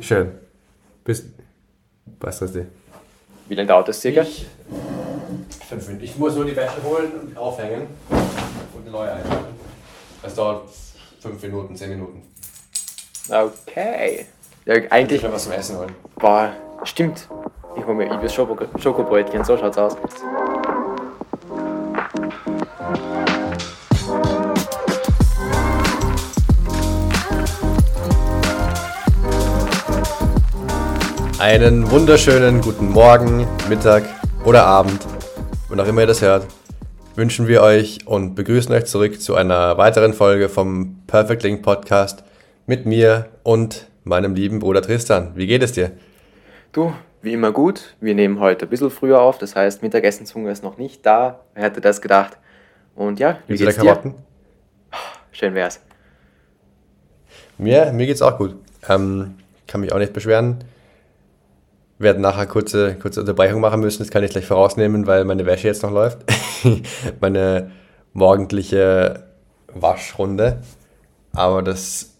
Schön. Bis. Was ist das? Wie lange dauert das circa? Ich, fünf Minuten. Ich muss nur die Wäsche holen und aufhängen und eine neue einschalten. Das dauert fünf Minuten, zehn Minuten. Okay. Ja, eigentlich. Ich will was zum Essen holen. Boah, stimmt. Ich hole mir Ibis Schoko Schokobrötchen, so schaut's aus. Einen wunderschönen guten Morgen, Mittag oder Abend, wann auch immer ihr das hört, wünschen wir euch und begrüßen euch zurück zu einer weiteren Folge vom Perfect Link Podcast mit mir und meinem lieben Bruder Tristan. Wie geht es dir? Du, wie immer gut. Wir nehmen heute ein bisschen früher auf, das heißt, Mittagessenshunger ist noch nicht da. Wer hätte das gedacht? Und ja, wie Wie geht's dir? Karotten? Schön wär's. Mir, mir geht's auch gut. Ähm, kann mich auch nicht beschweren. Werden nachher kurze, kurze Unterbrechung machen müssen, das kann ich gleich vorausnehmen, weil meine Wäsche jetzt noch läuft. meine morgendliche Waschrunde. Aber das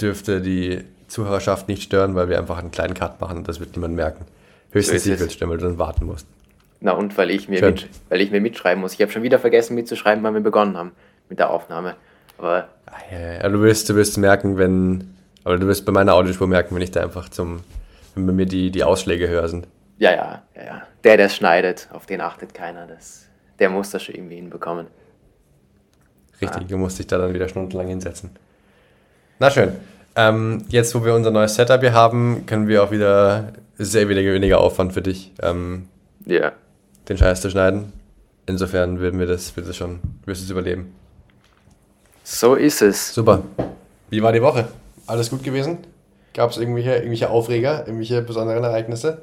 dürfte die Zuhörerschaft nicht stören, weil wir einfach einen kleinen Cut machen und das wird niemand merken. Höchstens So weil du dann warten musst. Na und weil ich mir, mit, weil ich mir mitschreiben muss. Ich habe schon wieder vergessen mitzuschreiben, wann wir begonnen haben mit der Aufnahme. Aber Ah, ja, ja, ja, du wirst, du wirst merken, wenn, aber du wirst bei meiner Audiospur merken, wenn ich da einfach zum, wenn bei mir die, die Ausschläge höher sind. ja, ja, ja, ja. Der, der schneidet, auf den achtet keiner. Das, der muss das schon irgendwie hinbekommen. Richtig, du musst dich da dann wieder stundenlang hinsetzen. Na schön. Ähm, jetzt, wo wir unser neues Setup hier haben, können wir auch wieder sehr weniger, weniger Aufwand für dich, ähm, Ja. den Scheiß zu schneiden. Insofern würden wir das, wird das schon, wirst du es überleben. So ist es. Super. Wie war die Woche? Alles gut gewesen? Gab es irgendwelche, irgendwelche Aufreger, irgendwelche besonderen Ereignisse?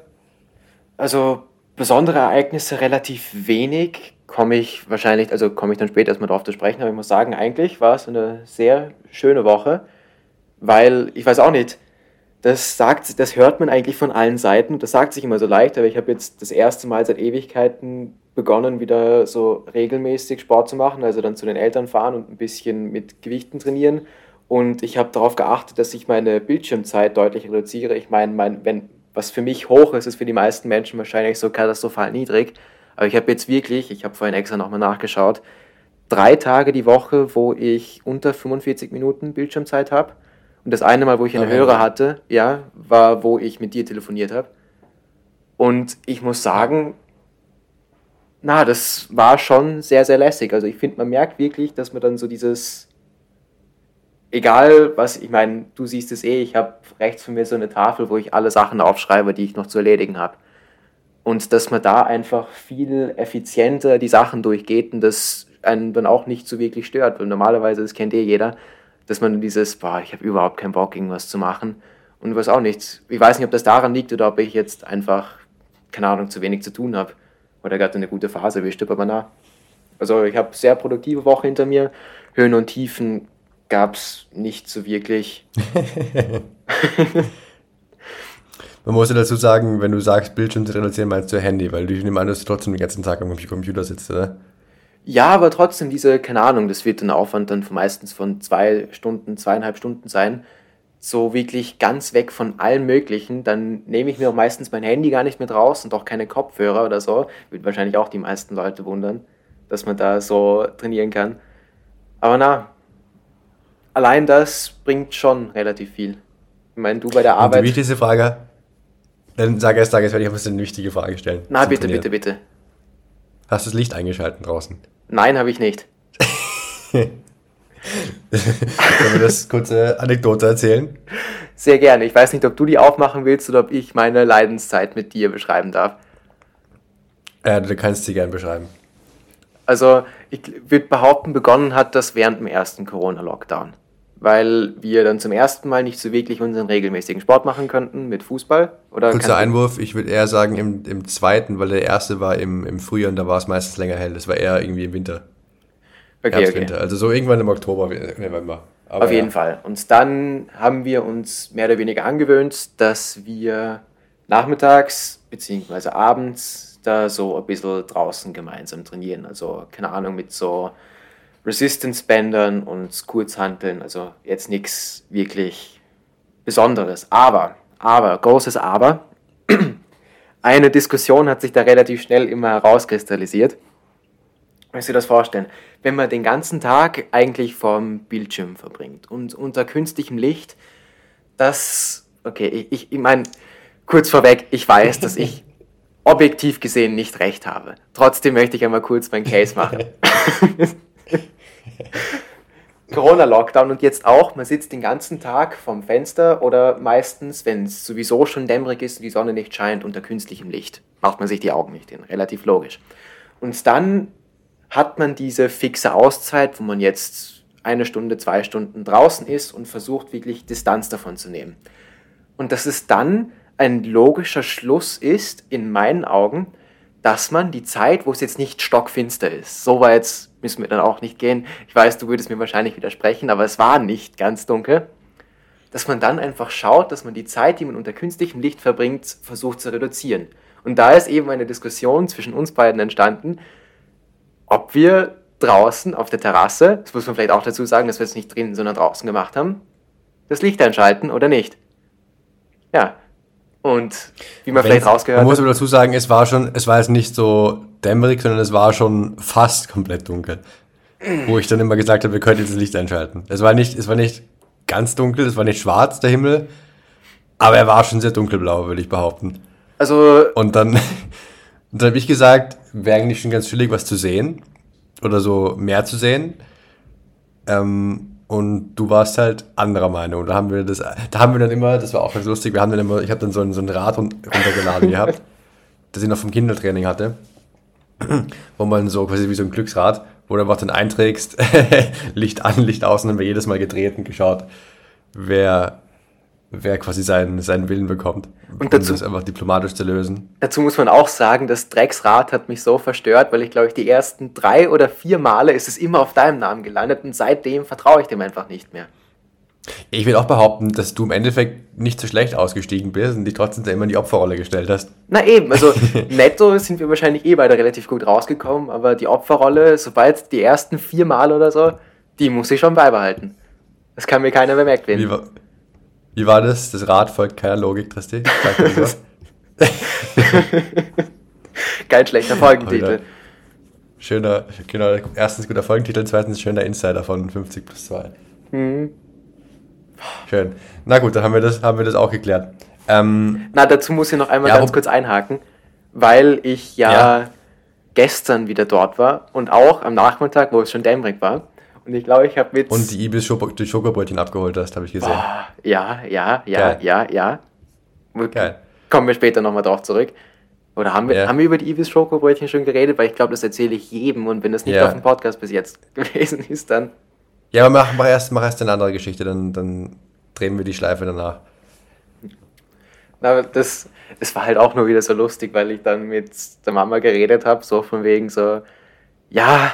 Also besondere Ereignisse relativ wenig. Komme ich wahrscheinlich, also komme ich dann später erstmal drauf zu sprechen, aber ich muss sagen, eigentlich war es eine sehr schöne Woche, weil ich weiß auch nicht, das sagt, das hört man eigentlich von allen Seiten. Das sagt sich immer so leicht, aber ich habe jetzt das erste Mal seit Ewigkeiten begonnen, wieder so regelmäßig Sport zu machen, also dann zu den Eltern fahren und ein bisschen mit Gewichten trainieren. Und ich habe darauf geachtet, dass ich meine Bildschirmzeit deutlich reduziere. Ich meine, mein, wenn was für mich hoch ist, ist für die meisten Menschen wahrscheinlich so katastrophal niedrig. Aber ich habe jetzt wirklich, ich habe vorhin extra nochmal nachgeschaut, drei Tage die Woche, wo ich unter 45 Minuten Bildschirmzeit habe. Und das eine Mal, wo ich eine Okay. höhere hatte, ja, war, wo ich mit dir telefoniert habe. Und ich muss sagen, na, das war schon sehr, sehr lässig. Also ich finde, man merkt wirklich, dass man dann so dieses, egal was, ich meine, du siehst es eh, ich habe rechts von mir so eine Tafel, wo ich alle Sachen aufschreibe, die ich noch zu erledigen habe. Und dass man da einfach viel effizienter die Sachen durchgeht und das einen dann auch nicht so wirklich stört. Weil normalerweise, das kennt eh jeder, dass man dieses, boah, ich habe überhaupt keinen Bock, irgendwas zu machen. Und was auch nichts. Ich weiß nicht, ob das daran liegt oder ob ich jetzt einfach, keine Ahnung, zu wenig zu tun habe. Oder gerade eine gute Phase erwischt habe, aber na. Also ich habe sehr produktive Woche hinter mir. Höhen und Tiefen gab es nicht so wirklich. Man muss ja dazu sagen, wenn du sagst, Bildschirm zu reduzieren, meinst du Handy, weil du nimmst an, dass du trotzdem den ganzen Tag am Computer sitzt, oder? Ja, aber trotzdem diese, keine Ahnung, das wird ein Aufwand dann von meistens von zwei Stunden, zweieinhalb Stunden sein. So wirklich ganz weg von allem Möglichen. Dann nehme ich mir auch meistens mein Handy gar nicht mit raus und auch keine Kopfhörer oder so. Wird wahrscheinlich auch die meisten Leute wundern, dass man da so trainieren kann. Aber na, allein das bringt schon relativ viel. Ich meine, du bei der Und die Arbeit. wichtigste Frage, dann sag erst, sag erst, weil ich muss eine wichtige Frage stellen. Na, bitte, Trainieren. bitte, bitte. Hast du das Licht eingeschalten draußen? Nein, habe ich nicht. Können wir das kurze Anekdote erzählen? Sehr gerne. Ich weiß nicht, ob du die aufmachen willst oder ob ich meine Leidenszeit mit dir beschreiben darf. Äh, du kannst sie gern beschreiben. Also, ich würde behaupten, begonnen hat das während dem ersten Corona-Lockdown. Weil wir dann zum ersten Mal nicht so wirklich unseren regelmäßigen Sport machen könnten mit Fußball. Oder Kurzer Einwurf, ich würde eher sagen im, im zweiten, weil der erste war im, im Frühjahr und da war es meistens länger hell. Das war eher irgendwie im Winter. Okay, Herbst, okay. Winter. Also so irgendwann im Oktober, November. Aber Auf jeden Fall. Und dann haben wir uns mehr oder weniger angewöhnt, dass wir nachmittags bzw. abends da so ein bisschen draußen gemeinsam trainieren. Also, keine Ahnung, mit so Resistance-Bändern und Kurzhanteln. Also jetzt nichts wirklich Besonderes. Aber, Aber, großes Aber, eine Diskussion hat sich da relativ schnell immer herauskristallisiert. Müsst ihr das vorstellen? Wenn man den ganzen Tag eigentlich vorm Bildschirm verbringt und unter künstlichem Licht, das, okay, ich, ich, ich meine, kurz vorweg, ich weiß, dass ich objektiv gesehen nicht recht habe. Trotzdem möchte ich einmal kurz meinen Case machen. Corona-Lockdown und jetzt auch, man sitzt den ganzen Tag vom Fenster oder meistens, wenn es sowieso schon dämmerig ist und die Sonne nicht scheint, unter künstlichem Licht. Macht man sich die Augen nicht hin, relativ logisch. Und dann hat man diese fixe Auszeit, wo man jetzt eine Stunde, zwei Stunden draußen ist und versucht wirklich Distanz davon zu nehmen. Und dass es dann ein logischer Schluss ist, in meinen Augen, dass man die Zeit, wo es jetzt nicht stockfinster ist, so weit müssen wir dann auch nicht gehen. Ich weiß, du würdest mir wahrscheinlich widersprechen, aber es war nicht ganz dunkel. Dass man dann einfach schaut, dass man die Zeit, die man unter künstlichem Licht verbringt, versucht zu reduzieren. Und da ist eben eine Diskussion zwischen uns beiden entstanden, ob wir draußen auf der Terrasse, das muss man vielleicht auch dazu sagen, dass wir es nicht drinnen, sondern draußen gemacht haben, das Licht einschalten oder nicht. Ja, und wie man Wenn's, vielleicht rausgehört hat. Man muss aber dazu sagen, es war schon, es war jetzt nicht so dämmerig, sondern es war schon fast komplett dunkel. Wo ich dann immer gesagt habe, wir könnten jetzt das Licht einschalten. Es war nicht, es war nicht ganz dunkel, es war nicht schwarz, der Himmel, aber er war schon sehr dunkelblau, würde ich behaupten. Also. Und dann, dann habe ich gesagt, wäre eigentlich schon ganz chillig, was zu sehen. Oder so mehr zu sehen. Ähm, und du warst halt anderer Meinung. Da haben wir das, da haben wir dann immer, das war auch ganz lustig, wir haben dann immer, ich habe dann so ein, so ein Rad runtergeladen gehabt, das ich noch vom Kindertraining hatte, wo man so quasi wie so ein Glücksrad, wo du einfach dann einträgst, Licht an, Licht aus, und dann wird jedes Mal gedreht und geschaut, wer wer quasi seinen, seinen Willen bekommt. Und dazu, um das einfach diplomatisch zu lösen. Dazu muss man auch sagen, das Drecksrad hat mich so verstört, weil ich glaube ich die ersten drei oder vier Male ist es immer auf deinem Namen gelandet und seitdem vertraue ich dem einfach nicht mehr. Ich will auch behaupten, dass du im Endeffekt nicht so schlecht ausgestiegen bist und dich trotzdem immer in die Opferrolle gestellt hast. Na eben, also netto sind wir wahrscheinlich eh beide relativ gut rausgekommen, aber die Opferrolle, sobald die ersten vier Mal oder so, die muss ich schon beibehalten. Das kann mir keiner bemerkt werden. Wie war, wie war das? Das Rad folgt keiner Logik, Tristi. Geil schlechter Folgentitel. Schöner, genau, erstens guter Folgentitel, zweitens schöner Insider von 50 plus 2. Mhm. Schön. Na gut, dann haben wir das, haben wir das auch geklärt. Ähm, Na, dazu muss ich noch einmal ja, ganz kurz einhaken, weil ich ja, ja, gestern wieder dort war und auch am Nachmittag, wo es schon dämmerig war. Und ich glaube, ich habe mit. Und die Ibis die Schokobrötchen abgeholt hast, habe ich gesehen. Boah, ja, ja, ja, Geil. ja, ja. Geil. Kommen wir später nochmal drauf zurück. Oder haben wir, ja. haben wir über die Ibis Schokobrötchen schon geredet? Weil ich glaube, das erzähle ich jedem. Und wenn das nicht ja. auf dem Podcast bis jetzt gewesen ist, dann. Ja, aber mach, mach, erst, mach erst eine andere Geschichte, dann, dann drehen wir die Schleife danach. Na, das, es war halt auch nur wieder so lustig, weil ich dann mit der Mama geredet habe, so von wegen so, ja,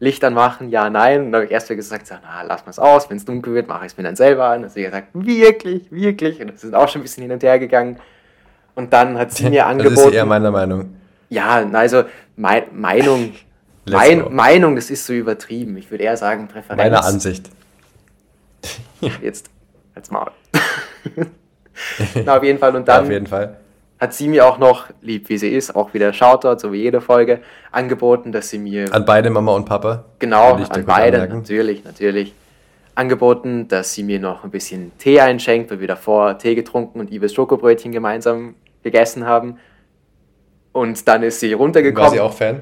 Licht anmachen, ja, nein. Und dann habe ich erst gesagt, so, na, lass mal es aus, wenn es dunkel wird, mache ich es mir dann selber an. Und sie hat gesagt, wirklich, wirklich. Und das ist auch schon ein bisschen hin und her gegangen. Und dann hat sie mir angeboten. Das ist eher meiner Meinung. Ja, also mein, Meinung, mein, Meinung, das ist so übertrieben. Ich würde eher sagen Präferenz. Meine Ansicht. Jetzt als Maul. Na, auf jeden Fall. Und dann ja, auf jeden Fall hat sie mir auch noch, lieb wie sie ist, auch wieder Shoutout, so wie jede Folge, angeboten, dass sie mir. An beide Mama und Papa? Genau, an beide, natürlich, natürlich. Angeboten, dass sie mir noch ein bisschen Tee einschenkt, weil wir davor Tee getrunken und Ibis Schokobrötchen gemeinsam gegessen haben. Und dann ist sie runtergekommen. War sie auch Fan?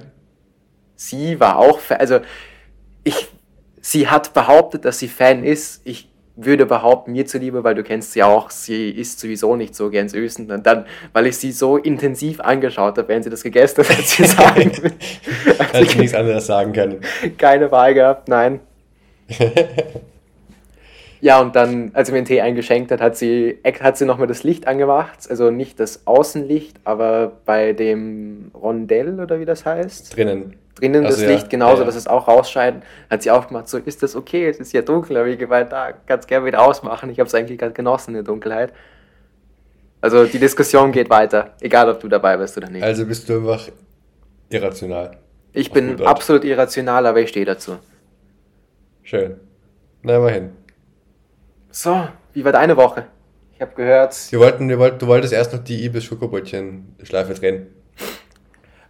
Sie war auch Fan. Also, ich, sie hat behauptet, dass sie Fan ist. Ich würde behaupten, mir zuliebe, weil du kennst sie auch, sie isst sowieso nicht so gern Süßen. Und dann, weil ich sie so intensiv angeschaut habe, während sie das gegessen hat, hat sie sagen. hat sie nichts anderes sagen können. Keine Wahl gehabt, nein. ja, und dann, als sie mir den Tee eingeschenkt hat, hat sie, hat sie nochmal das Licht angemacht. Also nicht das Außenlicht, aber bei dem Rondell oder wie das heißt. Drinnen drinnen also das ja, Licht genauso, ja. dass es auch rausscheint. Hat sie auch gemacht, so ist das okay, es ist ja dunkel, aber ich gemeint, da kannst gerne wieder ausmachen. Ich habe es eigentlich gerade genossen in der Dunkelheit. Also die Diskussion geht weiter, egal ob du dabei bist oder nicht. Also bist du einfach irrational. Ich bin absolut irrational, aber ich stehe dazu. Schön. Na, immerhin. So, wie war deine Woche? Ich habe gehört. Wir wollten, wir wollten, du wolltest erst noch die Ibis Schokobrötchen Schleife drehen.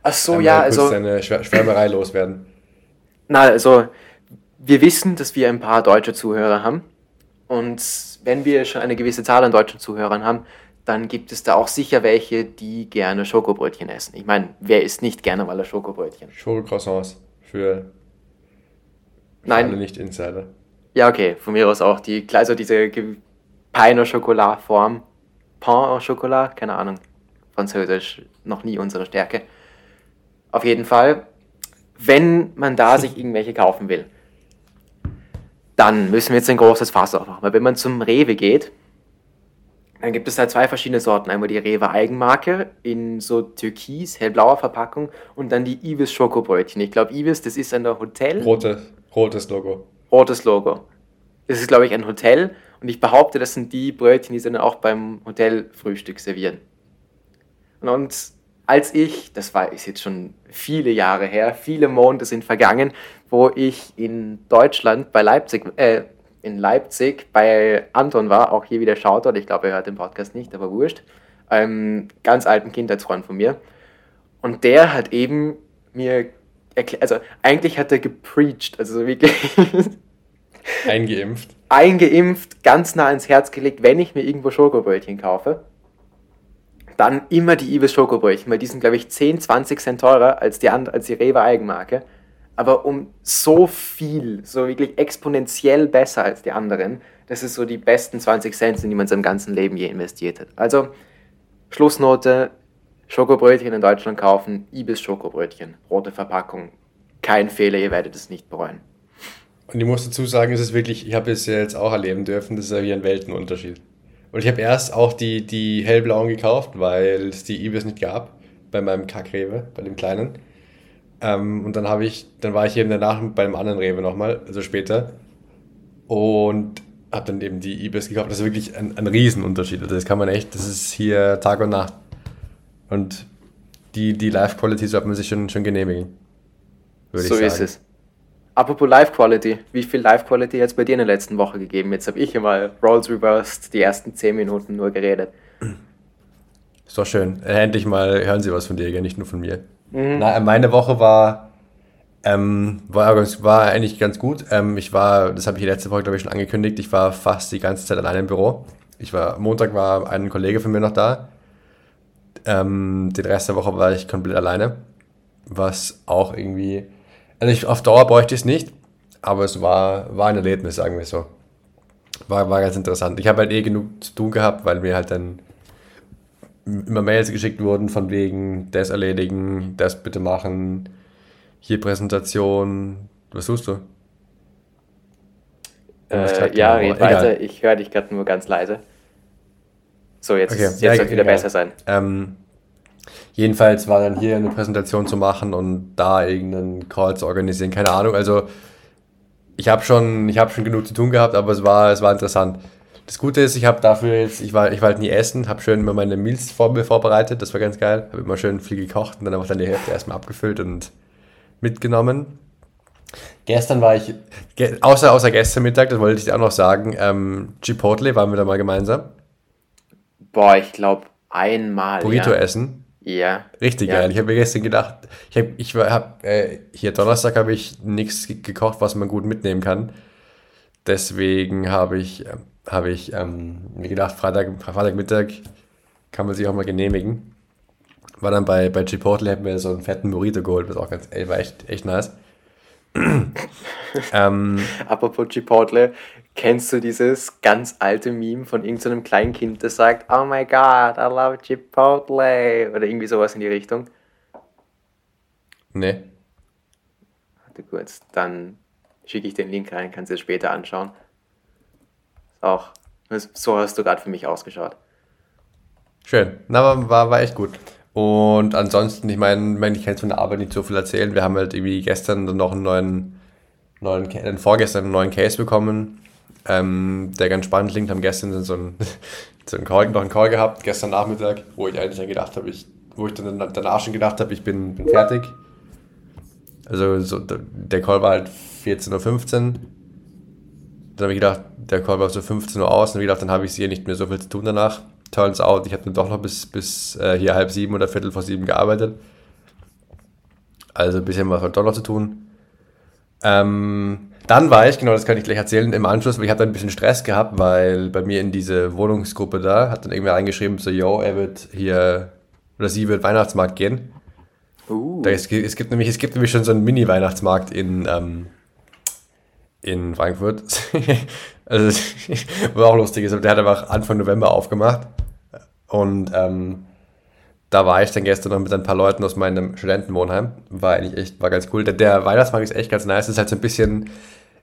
Ach so, Einmal ja, also. deine Schwärmerei loswerden. Na, also, wir wissen, dass wir ein paar deutsche Zuhörer haben. Und wenn wir schon eine gewisse Zahl an deutschen Zuhörern haben, dann gibt es da auch sicher welche, die gerne Schokobrötchen essen. Ich meine, wer isst nicht gerne mal ein Schokobrötchen? Schokocroissants für Nein. alle Nicht-Insider. Ja, okay, von mir aus auch die, also diese Pain au Chocolat Form. Pain au Chocolat, keine Ahnung. Französisch, noch nie unsere Stärke. Auf jeden Fall, wenn man da sich irgendwelche kaufen will, dann müssen wir jetzt ein großes Fass aufmachen. Weil wenn man zum Rewe geht, dann gibt es da zwei verschiedene Sorten. Einmal die Rewe Eigenmarke in so türkis, hellblauer Verpackung und dann die Ivis Schokobrötchen. Ich glaube, Ivis, das ist ein Hotel. Rotes, rotes Logo. Rotes Logo. Das ist, glaube ich, ein Hotel und ich behaupte, das sind die Brötchen, die sie dann auch beim Hotelfrühstück servieren. Und als ich, das war ist jetzt schon viele Jahre her, viele Monate sind vergangen, wo ich in Deutschland bei Leipzig, äh, in Leipzig bei Anton war, auch hier wieder Shoutout, ich glaube, er hört den Podcast nicht, aber wurscht, einem ganz alten Kindheitsfreund von mir. Und der hat eben mir erklärt, also eigentlich hat er gepreacht, also wirklich. Eingeimpft. Eingeimpft, ganz nah ins Herz gelegt, wenn ich mir irgendwo Schokobrötchen kaufe dann immer die Ibis Schokobrötchen, weil die sind, glaube ich, 10, 20 Cent teurer als die, als die Rewe Eigenmarke. Aber um so viel, so wirklich exponentiell besser als die anderen, das ist so die besten 20 Cent, in die man in seinem ganzen Leben je investiert hat. Also, Schlussnote, Schokobrötchen in Deutschland kaufen, Ibis Schokobrötchen, rote Verpackung. Kein Fehler, ihr werdet es nicht bereuen. Und ich muss dazu sagen, es ist wirklich, ich habe es ja jetzt auch erleben dürfen, das ist ja wie ein Weltenunterschied. Und ich habe erst auch die, die hellblauen gekauft, weil es die Ibis nicht gab bei meinem Kackrewe, bei dem kleinen. Ähm, und dann habe ich, dann war ich eben danach bei einem anderen Rewe nochmal, also später. Und habe dann eben die Ibis gekauft. Das ist wirklich ein, ein Riesenunterschied. Also das kann man echt, das ist hier Tag und Nacht. Und die, die Live-Quality sollte man sich schon, schon genehmigen. so ich sagen. ist es. Apropos Live Quality, wie viel Live Quality hat es bei dir in der letzten Woche gegeben? Jetzt habe ich immer Rolls Reversed die ersten 10 Minuten nur geredet. Ist doch schön. Äh, endlich mal hören Sie was von dir, nicht nur von mir. Mhm. Na, meine Woche war, ähm, war, war eigentlich ganz gut. Ähm, ich war, das habe ich letzte Woche, glaube ich, schon angekündigt, ich war fast die ganze Zeit alleine im Büro. Ich war, Montag war ein Kollege von mir noch da. Ähm, den Rest der Woche war ich komplett alleine. Was auch irgendwie also ich, auf Dauer bräuchte ich es nicht, aber es war, war ein Erlebnis, sagen wir so. War, war ganz interessant. Ich habe halt eh genug zu tun gehabt, weil mir halt dann immer Mails geschickt wurden von wegen das erledigen, das bitte machen, hier Präsentation. Was tust du? Äh, ja, red weiter. Ich höre dich gerade nur ganz leise. So, jetzt, okay. jetzt ja, soll wieder egal. besser sein. Ähm, Jedenfalls war dann hier eine Präsentation zu machen und da irgendeinen Call zu organisieren, keine Ahnung. Also ich habe schon, hab schon genug zu tun gehabt, aber es war, es war interessant. Das Gute ist, ich habe dafür jetzt, ich war, ich war halt nie essen, habe schön immer meine Meals vor mir vorbereitet, das war ganz geil. Habe immer schön viel gekocht und dann einfach dann die Hälfte erstmal abgefüllt und mitgenommen. Gestern war ich, außer, außer gestern Mittag, das wollte ich dir auch noch sagen, ähm, Chipotle waren wir da mal gemeinsam. Boah, ich glaube einmal. Burrito ja. essen. Ja. Richtig ja. geil. Ich habe mir gestern gedacht, ich habe, ich hab, äh, hier Donnerstag habe ich nichts gekocht, was man gut mitnehmen kann. Deswegen habe ich, äh, habe ich ähm, mir gedacht, Freitag, Freitagmittag kann man sich auch mal genehmigen. War dann bei, bei Chipotle, habe mir so einen fetten Burrito geholt, was auch ganz, ey, war echt, echt nice. ähm, Apropos Chipotle, kennst du dieses ganz alte Meme von irgendeinem so kleinen Kind, das sagt, oh my god, I love Chipotle oder irgendwie sowas in die Richtung? Nee. Warte kurz, dann schicke ich den Link rein, kannst du es später anschauen. Auch, so hast du gerade für mich ausgeschaut. Schön, na, war, war echt gut. Und ansonsten, ich meine, ich kann von der Arbeit nicht so viel erzählen. Wir haben halt irgendwie gestern noch einen neuen, neuen vorgestern einen neuen Case bekommen, ähm, der ganz spannend klingt. Haben gestern so einen, so einen Call, noch einen Call gehabt, gestern Nachmittag, wo ich eigentlich gedacht habe, ich, wo ich dann danach schon gedacht habe, ich bin, bin fertig. Also so, der Call war halt 14.15 Uhr. dann habe ich gedacht, der Call war so 15 Uhr aus und gedacht, dann habe ich hier nicht mehr so viel zu tun danach. Turns out, ich habe dann doch noch bis, bis äh, hier halb sieben oder viertel vor sieben gearbeitet. Also ein bisschen was war doch noch zu tun. Ähm, dann war ich, genau das kann ich gleich erzählen, im Anschluss, weil ich habe dann ein bisschen Stress gehabt, weil bei mir in diese Wohnungsgruppe da hat dann irgendwer reingeschrieben, so, yo, er wird hier, oder sie wird Weihnachtsmarkt gehen. Uh. Da, es, es, gibt nämlich, es gibt nämlich schon so einen Mini-Weihnachtsmarkt in, ähm, in Frankfurt. also, war auch lustig, der hat einfach Anfang November aufgemacht. Und ähm, da war ich dann gestern noch mit ein paar Leuten aus meinem Studentenwohnheim. War eigentlich echt, war ganz cool. Der, der Weihnachtsmarkt ist echt ganz nice. Es ist halt so ein bisschen,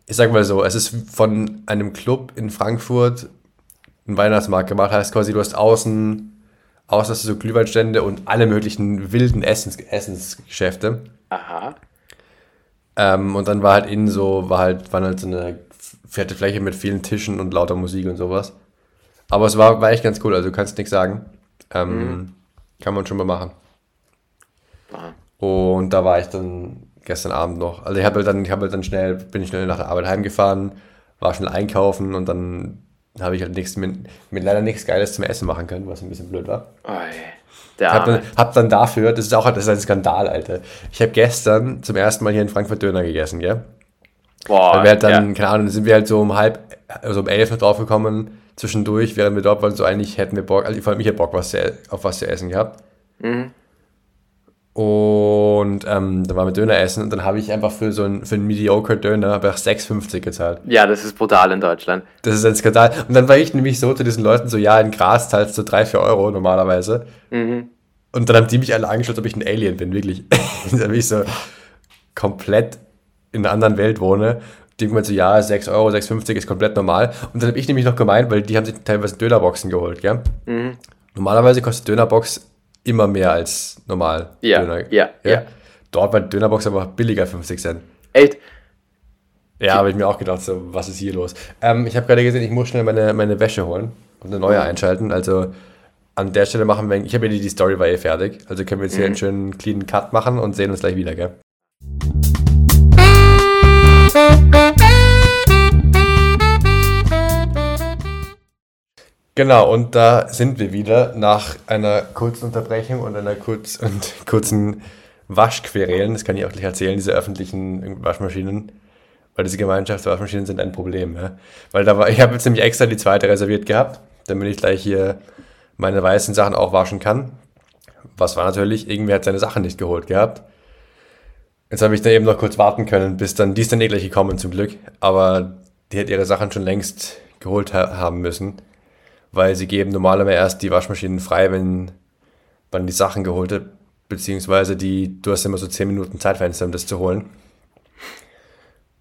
ich sag mal so, es ist von einem Club in Frankfurt ein Weihnachtsmarkt gemacht. Heißt quasi, du hast außen, außen hast du so Glühweinstände und alle möglichen wilden Essens, Essensgeschäfte. Aha. Ähm, und dann war halt innen so, war halt, waren halt so eine fette Fläche mit vielen Tischen und lauter Musik und sowas. Aber es war, war echt ganz cool, also du kannst nichts sagen. Ähm, mhm. Kann man schon mal machen. Aha. Und da war ich dann gestern Abend noch. Also ich habe halt dann, ich habe halt dann schnell, bin ich schnell nach der Arbeit heimgefahren, war schnell einkaufen und dann habe ich halt nichts mit, mit leider nichts Geiles zum Essen machen können, was ein bisschen blöd war. Oh, ich habe dann, hab dann dafür, das ist auch das ist ein Skandal, Alter. Ich habe gestern zum ersten Mal hier in Frankfurt Döner gegessen, gell? Boah. Wir halt dann, ja. keine Ahnung, sind wir halt so um halb, also um elf noch drauf gekommen, zwischendurch, während wir dort waren, so eigentlich hätten wir Bock, also vor allem ich hätte Bock was zu, auf was zu essen gehabt. Mhm. Und ähm, da waren wir Döner essen und dann habe ich einfach für so einen, für einen mediocre Döner einfach 6,50 gezahlt. Ja, das ist brutal in Deutschland. Das ist ein Skandal. Und dann war ich nämlich so zu diesen Leuten so, ja, in Gras zahlst du 3, 4 Euro normalerweise. Mhm. Und dann haben die mich alle angeschaut, ob ich ein Alien bin, wirklich. dann bin ich so komplett in einer anderen Welt wohne. Die haben so, ja, 6 Euro, 6,50 ist komplett normal. Und dann habe ich nämlich noch gemeint, weil die haben sich teilweise Dönerboxen geholt, gell? Mhm. Normalerweise kostet Dönerbox immer mehr als normal. Ja, Döner. ja, ja, ja. Dort war die Dönerbox aber billiger, 50 Cent. Echt? Ja, habe ich mir auch gedacht, so, was ist hier los? Ähm, ich habe gerade gesehen, ich muss schnell meine, meine Wäsche holen und eine neue mhm. einschalten. Also an der Stelle machen wir, ich habe ja die, die Story war eh fertig. Also können wir jetzt hier mhm. einen schönen cleanen Cut machen und sehen uns gleich wieder, gell? Genau, und da sind wir wieder nach einer kurzen Unterbrechung und einer kurz und kurzen Waschquerelen. Das kann ich auch gleich erzählen, diese öffentlichen Waschmaschinen. Weil diese Gemeinschaftswaschmaschinen sind ein Problem. Ja? Weil da war, ich habe jetzt nämlich extra die zweite reserviert gehabt, damit ich gleich hier meine weißen Sachen auch waschen kann. Was war natürlich, irgendwer hat seine Sachen nicht geholt gehabt. Jetzt habe ich dann eben noch kurz warten können, bis dann, die ist dann eh gleich gekommen zum Glück. Aber die hätte ihre Sachen schon längst geholt ha haben müssen weil sie geben normalerweise erst die Waschmaschinen frei, wenn man die Sachen geholt hat, beziehungsweise die, du hast immer so 10 Minuten Zeitfenster, um das zu holen.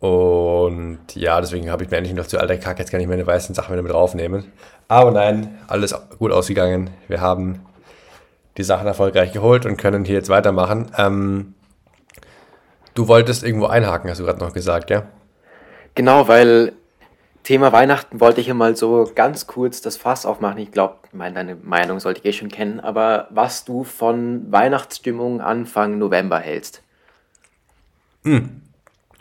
Und ja, deswegen habe ich mir eigentlich noch zu alter Kacke, jetzt kann ich meine weißen Sachen wieder mit draufnehmen. Aber nein, alles gut ausgegangen. Wir haben die Sachen erfolgreich geholt und können hier jetzt weitermachen. Ähm, du wolltest irgendwo einhaken, hast du gerade noch gesagt, ja? Genau, weil Thema Weihnachten wollte ich hier mal so ganz kurz das Fass aufmachen. Ich glaube, deine Meinung sollte ich eh schon kennen, aber was du von Weihnachtsstimmung Anfang November hältst. Hm.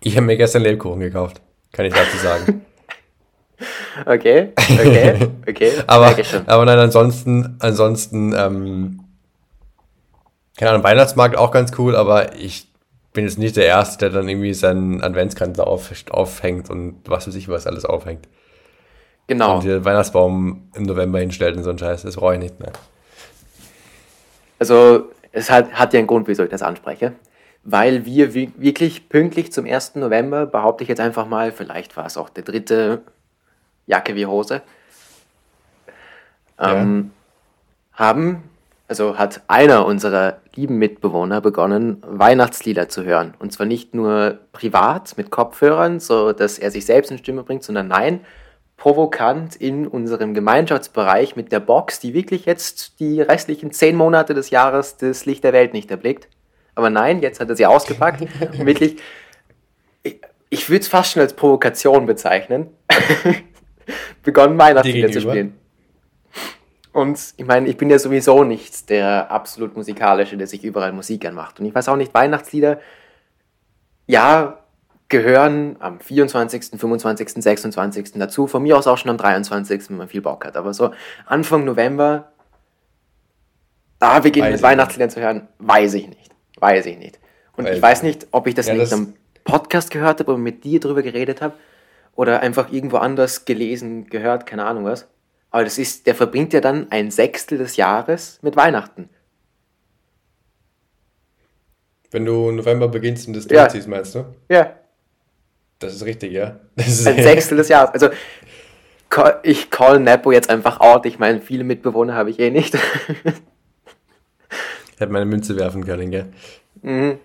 Ich habe mir gestern Lebkuchen gekauft, kann ich dazu sagen. okay, okay, okay. aber, aber nein, ansonsten, ansonsten, ähm, keine Ahnung, Weihnachtsmarkt auch ganz cool, aber ich bin jetzt nicht der Erste, der dann irgendwie seinen Adventskalender auf, aufhängt und was weiß ich was alles aufhängt. Genau. Und den Weihnachtsbaum im November hinstellt und so ein Scheiß. Das brauche ich nicht mehr. Also, es hat, hat ja einen Grund, wieso ich das anspreche. Weil wir wirklich pünktlich zum 1. November, behaupte ich jetzt einfach mal, vielleicht war es auch der dritte Jacke wie Hose, ähm, ja. haben also hat einer unserer lieben Mitbewohner begonnen, Weihnachtslieder zu hören. Und zwar nicht nur privat mit Kopfhörern, so dass er sich selbst in Stimme bringt, sondern nein, provokant in unserem Gemeinschaftsbereich mit der Box, die wirklich jetzt die restlichen zehn Monate des Jahres das Licht der Welt nicht erblickt. Aber nein, jetzt hat er sie ausgepackt und wirklich, ich, ich würde es fast schon als Provokation bezeichnen, begonnen Weihnachtslieder zu spielen. Und ich meine, ich bin ja sowieso nicht der absolut musikalische, der sich überall Musik anmacht. Und ich weiß auch nicht, Weihnachtslieder, ja, gehören am 24., 25., 26. dazu. Von mir aus auch schon am 23., wenn man viel Bock hat. Aber so Anfang November, da beginnt Weiß mit Weihnachtsliedern zu hören, weiß ich nicht. Weiß ich nicht. Und Weiß ich weiß ich nicht, ob ich das Ja, in das- einem Podcast gehört habe oder mit dir drüber geredet habe oder einfach irgendwo anders gelesen, gehört, keine Ahnung was. Aber das ist, der verbringt ja dann ein Sechstel des Jahres mit Weihnachten. Wenn du November beginnst und das Ja. durchziehst, meinst du? Ja, Das ist richtig, ja. Das ist ein Sechstel des Jahres. Also ich call Nepo jetzt einfach out. Ich meine, viele Mitbewohner habe ich eh nicht. Ich hätte meine Münze werfen können, gell?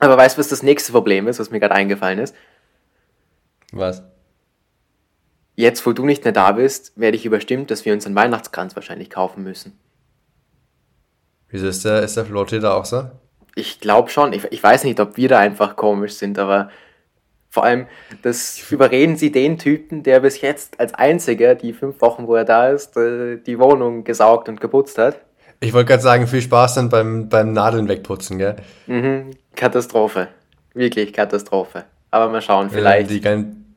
Aber weißt du, was das nächste Problem ist, was mir gerade eingefallen ist? Was? Jetzt, wo du nicht mehr da bist, werde ich überstimmt, dass wir uns einen Weihnachtskranz wahrscheinlich kaufen müssen. Wieso ist der, ist der Flotti da auch so? Ich glaube schon. Ich, ich weiß nicht, ob wir da einfach komisch sind, aber vor allem, das überreden sie den Typen, der bis jetzt als einziger, die fünf Wochen, wo er da ist, äh, die Wohnung gesaugt und geputzt hat. Ich wollte gerade sagen, viel Spaß dann beim, beim Nadeln wegputzen, gell? Mhm. Katastrophe. Wirklich Katastrophe. Aber mal schauen, vielleicht. die,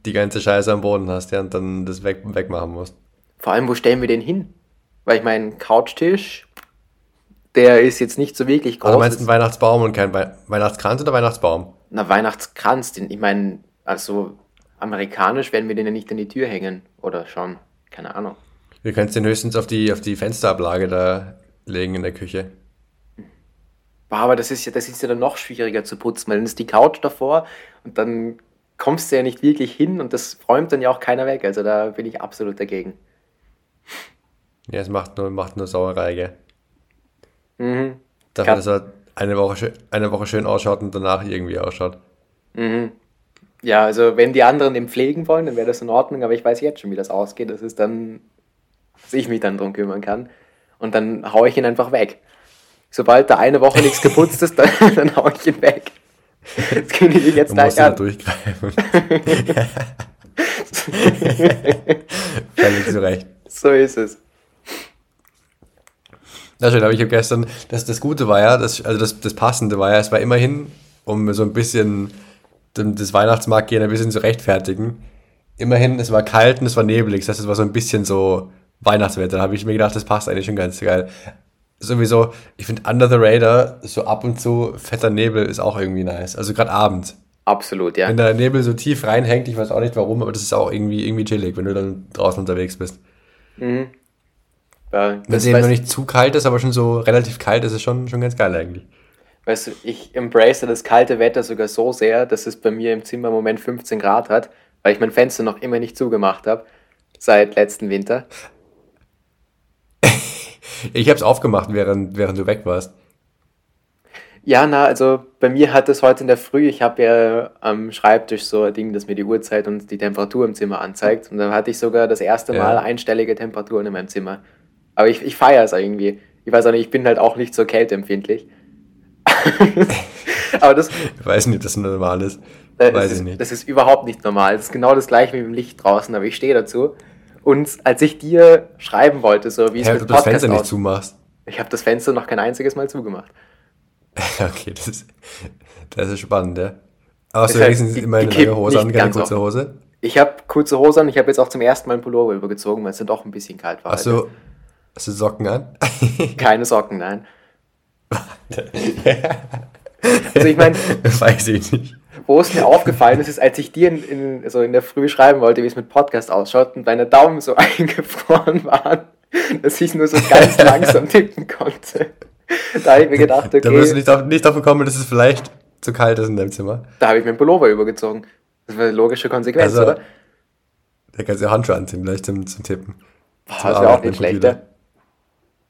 die ganze Scheiße am Boden hast, ja, und dann das weg, wegmachen musst. Vor allem, wo stellen wir den hin? Weil ich meine, Couchtisch, der ist jetzt nicht so wirklich groß. Also meinst du einen Weihnachtsbaum und kein Wei Weihnachtskranz oder Weihnachtsbaum? Na, Weihnachtskranz, den, ich meine, also amerikanisch werden wir den ja nicht an die Tür hängen. Oder schon, keine Ahnung. Wir können den höchstens auf die, auf die Fensterablage da legen in der Küche. Boah, aber das ist ja, das ist ja dann noch schwieriger zu putzen, weil dann ist die Couch davor und dann kommst du ja nicht wirklich hin und das räumt dann ja auch keiner weg. Also da bin ich absolut dagegen. Ja, es macht nur, macht nur Sauerei, gell? Mhm. Dafür, Ja. dass er eine Woche, schön, eine Woche schön ausschaut und danach irgendwie ausschaut. Ja, also wenn die anderen den pflegen wollen, dann wäre das in Ordnung, aber ich weiß jetzt schon, wie das ausgeht. Das ist dann, dass ich mich dann drum kümmern kann. Und dann hau ich ihn einfach weg. Sobald da eine Woche nichts geputzt ist, dann, dann hau ich ihn weg. Das kündige ich jetzt Du musst da an. durchgreifen. Völlig zu Recht. So ist es. Na schön, aber ich habe gestern, das, das Gute war ja, das, also das, das Passende war ja, es war immerhin, um so ein bisschen das Weihnachtsmarkt gehen ein bisschen zu rechtfertigen, immerhin, es war kalt und es war nebelig, das heißt, es war so ein bisschen so Weihnachtswetter, da habe ich mir gedacht, das passt eigentlich schon ganz geil. Sowieso, ich finde Under the Radar, so ab und zu fetter Nebel ist auch irgendwie nice, also gerade abends. Absolut, ja. Wenn der Nebel so tief reinhängt, ich weiß auch nicht warum, aber das ist auch irgendwie, irgendwie chillig, wenn du dann draußen unterwegs bist. Ja, Wenn es eben noch nicht zu kalt ist, aber schon so relativ kalt, ist es schon, schon ganz geil eigentlich. weißt du, ich embrace das kalte Wetter sogar so sehr, dass es bei mir im Zimmer im Moment 15 Grad hat, weil ich mein Fenster noch immer nicht zugemacht habe. Seit letzten Winter. Ich habe es aufgemacht, während, während du weg warst. Ja, na, also bei mir hat es heute in der Früh, ich habe ja am Schreibtisch so ein Ding, das mir die Uhrzeit und die Temperatur im Zimmer anzeigt. Und dann hatte ich sogar das erste Ja. Mal einstellige Temperaturen in meinem Zimmer. Aber ich, ich feiere es irgendwie. Ich weiß auch nicht, ich bin halt auch nicht so kälteempfindlich. Aber das, Ich weiß nicht, ob das normal ist. äh, weiß das, ich ist, nicht. das ist überhaupt nicht normal. Das ist genau das gleiche wie dem Licht draußen, aber ich stehe dazu. Und als ich dir schreiben wollte, so wie es Ja, mit du das Podcast Fenster nicht aussieht, zumachst. ich habe das Fenster noch kein einziges Mal zugemacht. Okay, das ist, das ist spannend, ja. Aber hast du halt- wenigstens die- immer eine lange Hose an, nicht keine kurze. Hose? Ich habe kurze Hose an, ich habe jetzt auch zum ersten Mal einen Pullover übergezogen, weil es dann doch ein bisschen kalt war. Hast du, hast du Socken an? Keine Socken, nein. Also ich meine, weiß ich nicht. Wo es mir aufgefallen ist, ist, als ich dir in, in, also in der Früh schreiben wollte, wie es mit Podcast ausschaut und deine Daumen so eingefroren waren, dass ich nur so ganz langsam tippen konnte. Da habe ich mir gedacht, Da wirst du okay, nicht, auf, nicht darauf kommen, dass es vielleicht zu kalt ist in deinem Zimmer. da habe ich mir einen Pullover übergezogen. Das war eine logische Konsequenz, Also, oder? Da kannst du ja Handschuhe anziehen, vielleicht zum, zum Tippen. Boah, Zum das wäre auch nicht am schlecht, Computer.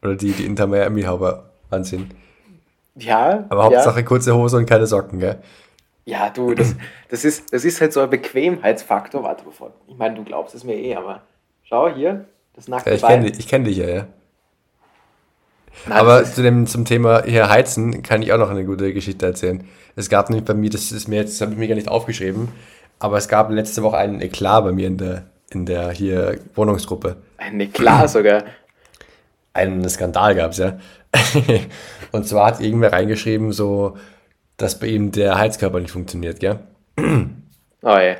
ja. Oder die, die Inter Miami-Haube anziehen. Ja, Aber ja. Hauptsache kurze Hose und keine Socken, gell? Ja, du, das, das, ist, das ist halt so ein Bequemheitsfaktor. Warte, bevor. Ich meine, du glaubst es mir eh, aber schau hier, das nackte Ja, ich Bein. kenne dich, ich kenn dich ja, ja. Nein, Aber zu dem, zum Thema hier heizen kann ich auch noch eine gute Geschichte erzählen. Es gab nämlich bei mir, das ist mir jetzt, das habe ich mir gar nicht aufgeschrieben, aber es gab letzte Woche einen Eklat bei mir in der, in der hier Wohnungsgruppe. eine klar sogar. Einen Skandal gab es ja. Und zwar hat irgendwer reingeschrieben, so, dass bei ihm der Heizkörper nicht funktioniert, gell? Oh ey.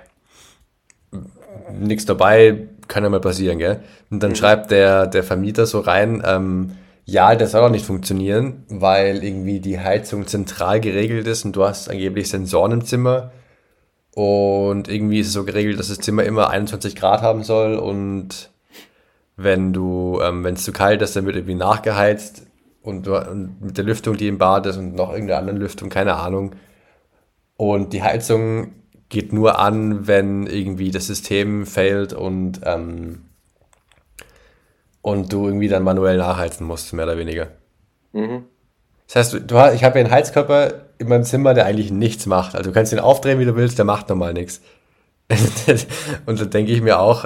Nichts dabei, kann ja mal passieren, gell? Und dann mhm. schreibt der, der Vermieter so rein, ähm, ja, das soll auch nicht funktionieren, weil irgendwie die Heizung zentral geregelt ist und du hast angeblich Sensoren im Zimmer. Und irgendwie ist es so geregelt, dass das Zimmer immer 21 Grad haben soll und wenn du, ähm, wenn es zu kalt ist, dann wird irgendwie nachgeheizt und, und mit der Lüftung, die im Bad ist und noch irgendeiner anderen Lüftung, keine Ahnung. Und die Heizung geht nur an, wenn irgendwie das System failt und ähm, und du irgendwie dann manuell nachheizen musst, mehr oder weniger. Mhm. Das heißt, du, du, ich habe ja einen Heizkörper in meinem Zimmer, der eigentlich nichts macht. Also du kannst ihn aufdrehen, wie du willst, der macht normal nichts. und da denke ich mir auch,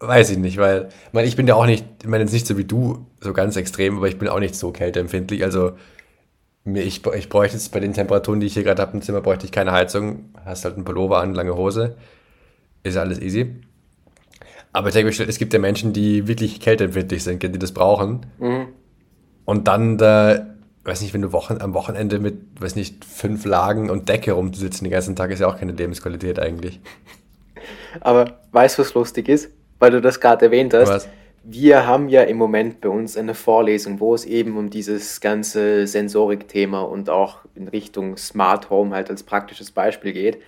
weiß ich nicht, weil, ich meine, ich bin ja auch nicht, ich meine jetzt nicht so wie du, so ganz extrem, aber ich bin auch nicht so kälteempfindlich. Also mir, ich, ich bräuchte jetzt bei den Temperaturen, die ich hier gerade habe im Zimmer, bräuchte ich keine Heizung. Hast halt einen Pullover an, lange Hose. Ist alles easy. Aber ich denke, es gibt ja Menschen, die wirklich kälteempfindlich sind, die das brauchen. Mhm. Und dann da, weiß nicht, wenn du Wochen, am Wochenende mit, weiß nicht, fünf Lagen und Decke rumzusitzen den ganzen Tag, ist ja auch keine Lebensqualität eigentlich. Aber weißt du, was lustig ist? Weil du das gerade erwähnt hast. Was? Wir haben ja im Moment bei uns eine Vorlesung, wo es eben um dieses ganze Sensorik-Thema und auch in Richtung Smart Home halt als praktisches Beispiel geht.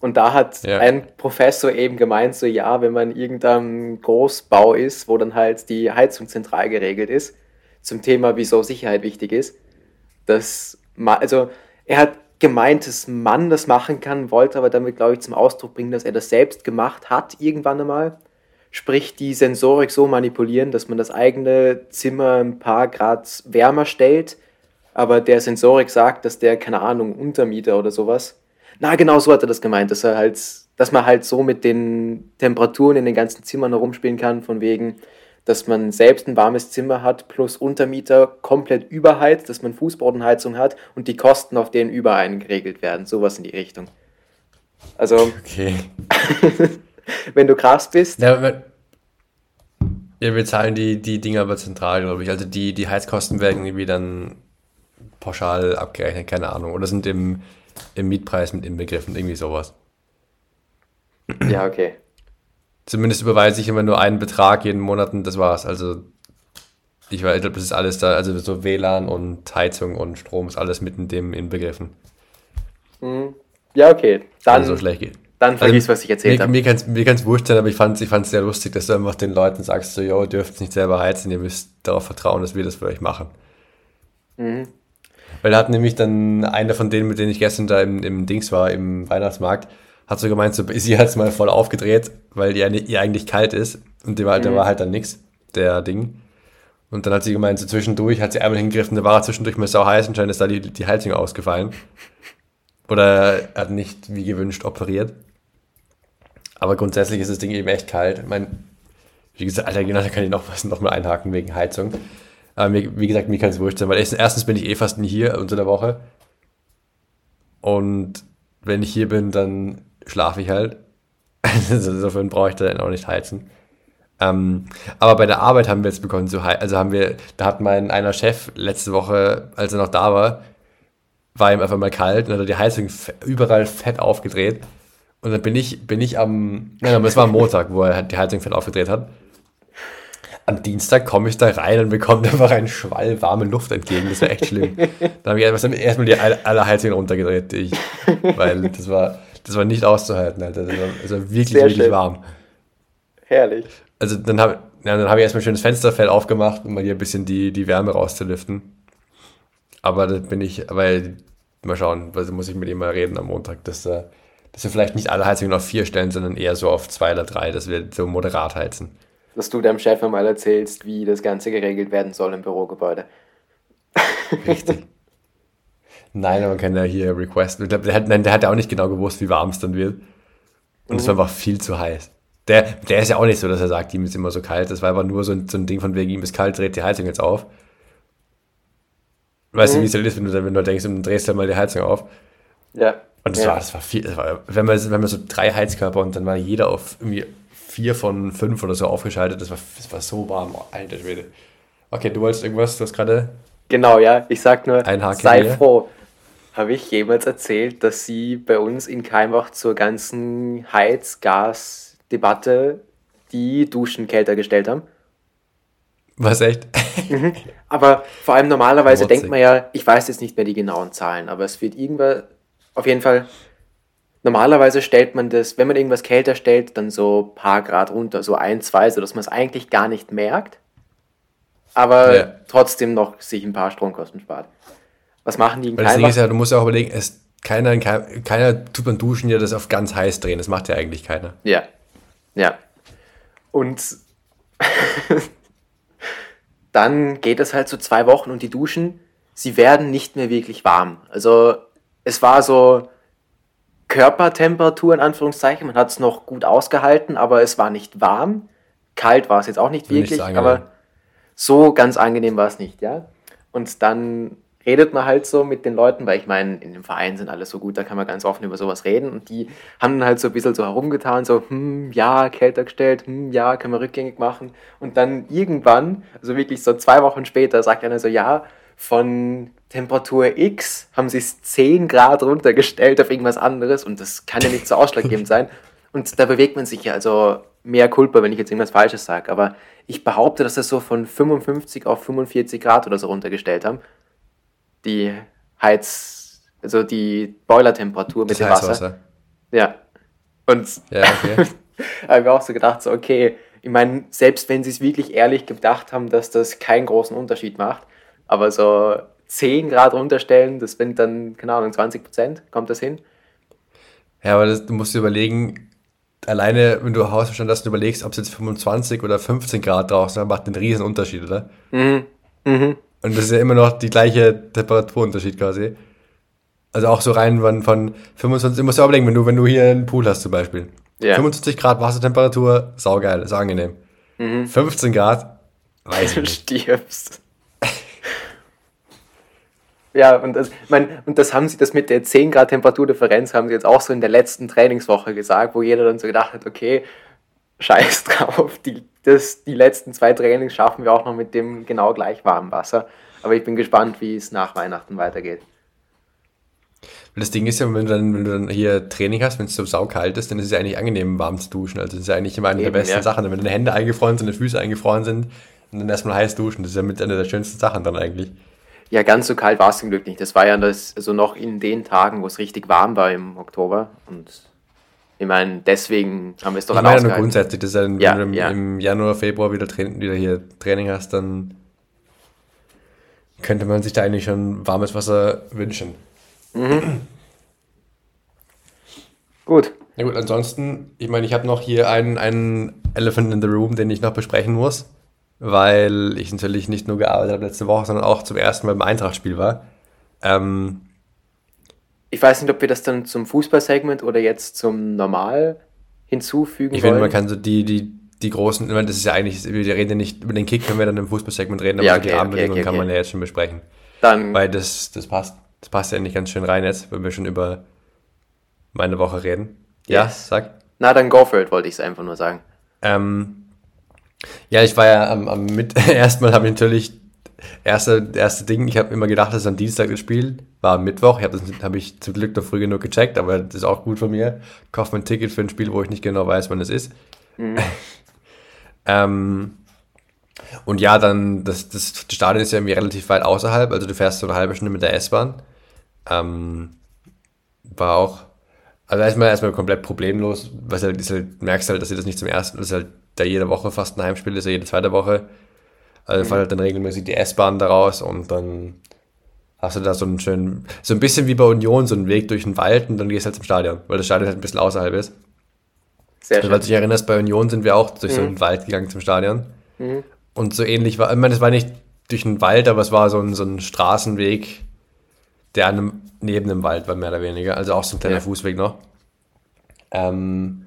Und da hat ja. ein Professor eben gemeint, so ja, wenn man irgendein Großbau ist, wo dann halt die Heizung zentral geregelt ist, zum Thema, wieso Sicherheit wichtig ist, dass, also er hat gemeint, dass man das machen kann, wollte aber damit, glaube ich, zum Ausdruck bringen, dass er das selbst gemacht hat, irgendwann einmal. Sprich, die Sensorik so manipulieren, dass man das eigene Zimmer ein paar Grad wärmer stellt, aber der Sensorik sagt, dass der, keine Ahnung, Untermieter oder sowas na, genau so hat er das gemeint, dass er halt, dass man halt so mit den Temperaturen in den ganzen Zimmern herumspielen kann, von wegen, dass man selbst ein warmes Zimmer hat, plus Untermieter komplett überheizt, dass man Fußbodenheizung hat und die Kosten auf denen überall geregelt werden. Sowas in die Richtung. Also, okay. wenn du krass bist. Ja, ja, wir zahlen die, die Dinge aber zentral, glaube ich. Also die, die Heizkosten werden irgendwie dann pauschal abgerechnet, keine Ahnung. Oder sind im, im Mietpreis mit inbegriffen, irgendwie sowas. Ja, okay. Zumindest überweise ich immer nur einen Betrag jeden Monat und das war's. Also ich weiß, ich glaube, das ist alles da, also so WLAN und Heizung und Strom ist alles mit in dem inbegriffen. Mhm. Ja, okay. Dann, also so schlecht geht. Dann vergiss, also, was ich erzählt habe. Mir, mir kann es wurscht sein, aber ich fand es ich sehr lustig, dass du einfach den Leuten sagst, so, jo, ihr dürft nicht selber heizen, ihr müsst darauf vertrauen, dass wir das für euch machen. Mhm. Weil er hat nämlich dann einer von denen, mit denen ich gestern da im, im Dings war, im Weihnachtsmarkt, hat so gemeint, so, sie hat es mal voll aufgedreht, weil ihr, ihr eigentlich kalt ist. Und der war, mhm. der war halt dann nix, der Ding. Und dann hat sie gemeint, so zwischendurch hat sie einmal hingegriffen, da war er zwischendurch mal sau heiß, anscheinend ist da die, die Heizung ausgefallen. Oder er hat nicht wie gewünscht operiert. Aber grundsätzlich ist das Ding eben echt kalt. Ich meine, wie gesagt, Alter, genau, da kann ich noch was noch mal einhaken wegen Heizung. Aber mir, wie gesagt, mir kann es wurscht sein, weil erstens bin ich eh fast nie hier unter der Woche. Und wenn ich hier bin, dann schlafe ich halt. Insofern brauche ich da dann auch nicht heizen. Ähm, aber bei der Arbeit haben wir jetzt begonnen zu heizen. Also haben wir, da hat mein einer Chef letzte Woche, als er noch da war, war ihm einfach mal kalt und hat die Heizung überall fett aufgedreht. Und dann bin ich, bin ich am, nein, das war am Montag, wo er die Heizung fett aufgedreht hat am Dienstag komme ich da rein und bekomme einfach einen Schwall warme Luft entgegen. Das war echt schlimm. da habe ich erstmal die alle Heizungen runtergedreht, ich, weil das war, das war nicht auszuhalten, Alter. Das war, das war wirklich, Sehr wirklich schön. warm. Herrlich. Also dann habe ja, dann hab ich erstmal ein schönes Fensterfell aufgemacht, um mal hier ein bisschen die, die Wärme rauszulüften. Aber da bin ich, weil, mal schauen, also muss ich mit ihm mal reden am Montag, dass, dass wir vielleicht nicht alle Heizungen auf vier stellen, sondern eher so auf zwei oder drei, dass wir so moderat heizen dass du deinem Chef einmal erzählst, wie das Ganze geregelt werden soll im Bürogebäude. Richtig. Nein, aber man kann ja hier requesten. Der hat, nein, der hat ja auch nicht genau gewusst, wie warm es dann wird. Und es mhm. war einfach viel zu heiß. Der, der ist ja auch nicht so, dass er sagt, ihm ist immer so kalt. Das war einfach nur so ein, so ein Ding von wegen, ihm ist kalt, dreht die Heizung jetzt auf. Weißt mhm. du, wie es halt ist, wenn du, wenn du denkst, dann drehst du mal die Heizung auf. Ja. Und das ja. war, das war viel, das war, wenn man, wenn man so drei Heizkörper und dann war jeder auf irgendwie vier von fünf oder so aufgeschaltet. Das war, das war so warm. Oh, alter Schwede. Okay, du wolltest irgendwas, du hast gerade. Genau, ja. Ich sag nur, sei hier. froh. Habe ich jemals erzählt, dass sie bei uns in Keimbach zur ganzen Heizgas-Debatte die Duschen kälter gestellt haben? Was echt? Aber vor allem normalerweise Motzig. denkt man ja, ich weiß jetzt nicht mehr die genauen Zahlen, aber es wird irgendwann, auf jeden Fall, normalerweise stellt man das, wenn man irgendwas kälter stellt, dann so ein paar Grad runter, so ein, zwei, sodass man es eigentlich gar nicht merkt, aber ja. trotzdem noch sich ein paar Stromkosten spart. Was machen die in Weil Das Ding ist ja, du musst ja auch überlegen, es, keiner, keiner tut beim Duschen ja das auf ganz heiß drehen, das macht ja eigentlich keiner. Ja, ja. Und dann geht es halt so zwei Wochen und die Duschen, sie werden nicht mehr wirklich warm. Also es war so Körpertemperatur in Anführungszeichen, man hat es noch gut ausgehalten, aber es war nicht warm. Kalt war es jetzt auch nicht wirklich, nicht aber so ganz angenehm war es nicht, ja. Und dann redet man halt so mit den Leuten, weil ich meine, in dem Verein sind alle so gut, da kann man ganz offen über sowas reden. Und die haben dann halt so ein bisschen so herumgetan, so, hm, ja, kälter gestellt, hm, ja, können wir rückgängig machen. Und dann irgendwann, also wirklich so zwei Wochen später, sagt einer so, ja, von Temperatur X haben sie es 10 Grad runtergestellt auf irgendwas anderes und das kann ja nicht so ausschlaggebend sein. Und da bewegt man sich ja, also mehr Kulpa, wenn ich jetzt irgendwas Falsches sage. Aber ich behaupte, dass das so von 55 auf 45 Grad oder so runtergestellt haben die Heiz, also die Boilertemperatur mit das dem Wasser. Wasser. Ja. Und ja, okay. habe ich auch so gedacht, so, okay, ich meine, selbst wenn sie es wirklich ehrlich gedacht haben, dass das keinen großen Unterschied macht, aber so 10 Grad runterstellen, das sind dann, keine Ahnung, 20 Prozent, kommt das hin? Ja, aber das, du musst dir überlegen, alleine, wenn du Hausverstand hast und überlegst, ob es jetzt 25 oder 15 Grad draußen macht einen riesen Unterschied, oder? Mhm. Mhm. Und das ist ja immer noch die gleiche Temperaturunterschied quasi. Also auch so rein von, von 25, du musst ja überlegen, wenn du, wenn du hier einen Pool hast zum Beispiel. Yeah. 25 Grad Wassertemperatur, saugeil, ist angenehm. Mhm. 15 Grad, weiß ich nicht. Du stirbst. ja, und das, mein, und das haben sie, das mit der 10 Grad Temperaturdifferenz haben sie jetzt auch so in der letzten Trainingswoche gesagt, wo jeder dann so gedacht hat, okay, scheiß drauf, die, das, die letzten zwei Trainings schaffen wir auch noch mit dem genau gleich warmen Wasser. Aber ich bin gespannt, wie es nach Weihnachten weitergeht. Das Ding ist ja, wenn du dann, wenn du dann hier Training hast, wenn es so saukalt ist, dann ist es ja eigentlich angenehm, warm zu duschen. Also das ist ja eigentlich immer eine Eben, der besten ja. Sachen. Wenn deine Hände eingefroren sind, deine Füße eingefroren sind und dann erstmal heiß duschen. Das ist ja mit einer der schönsten Sachen dann eigentlich. Ja, ganz so kalt war es zum Glück nicht. Das war ja das, also noch in den Tagen, wo es richtig warm war im Oktober. Und ich meine, deswegen haben wir es doch ich meine, nur grundsätzlich, dass wenn ja, du im, ja. im, Januar, Februar wieder, wieder hier Training hast, dann könnte man sich da eigentlich schon warmes Wasser wünschen. Mhm. gut. Na gut, ansonsten, ich meine, ich habe noch hier einen, einen Elephant in the Room, den ich noch besprechen muss, weil ich natürlich nicht nur gearbeitet habe letzte Woche, sondern auch zum ersten Mal beim Eintracht-Spiel war. Ähm, ich weiß nicht, ob wir das dann zum Fußballsegment oder jetzt zum Normal hinzufügen Ich finde, man kann so die, die, die großen, das ist ja eigentlich, wir reden ja nicht über den Kick, können wir dann im Fußballsegment reden, aber ja, okay, die Rahmenbedingungen okay, okay, kann man ja jetzt schon besprechen. Dann Weil das, das passt, das passt ja nicht ganz schön rein jetzt, wenn wir schon über meine Woche reden. Ja, yes. sag. Na, dann go for it, wollte ich es einfach nur sagen. Ähm, ja, ich war ja am, am mit, erstmal habe ich natürlich erste, erste Ding, ich habe immer gedacht, das ist am Dienstag das Spiel, war am Mittwoch. Ich habe hab ich zum Glück noch früh genug gecheckt, aber das ist auch gut von mir. Kauf mir ein Ticket für ein Spiel, wo ich nicht genau weiß, wann es ist. Mhm. ähm, und ja, dann, das, das Stadion ist ja irgendwie relativ weit außerhalb, also du fährst so eine halbe Stunde mit der S-Bahn. Ähm, war auch, also erstmal erstmal komplett problemlos, was halt, halt, merkst halt, dass sie das nicht zum ersten, das ist halt da jede Woche fast ein Heimspiel, ist ja jede zweite Woche. Also mhm. fährt halt dann regelmäßig die S-Bahn daraus und dann hast du da so einen schönen, so ein bisschen wie bei Union, so einen Weg durch den Wald und dann gehst du halt zum Stadion, weil das Stadion halt ein bisschen außerhalb ist. Sehr schön. Weil du dich erinnerst, bei Union sind wir auch durch mhm. so einen Wald gegangen zum Stadion. Mhm. Und so ähnlich war, ich meine, es war nicht durch einen Wald, aber es war so ein, so ein Straßenweg, der an einem, neben dem Wald war, mehr oder weniger. Also auch so ein kleiner ja. Fußweg noch. Ähm,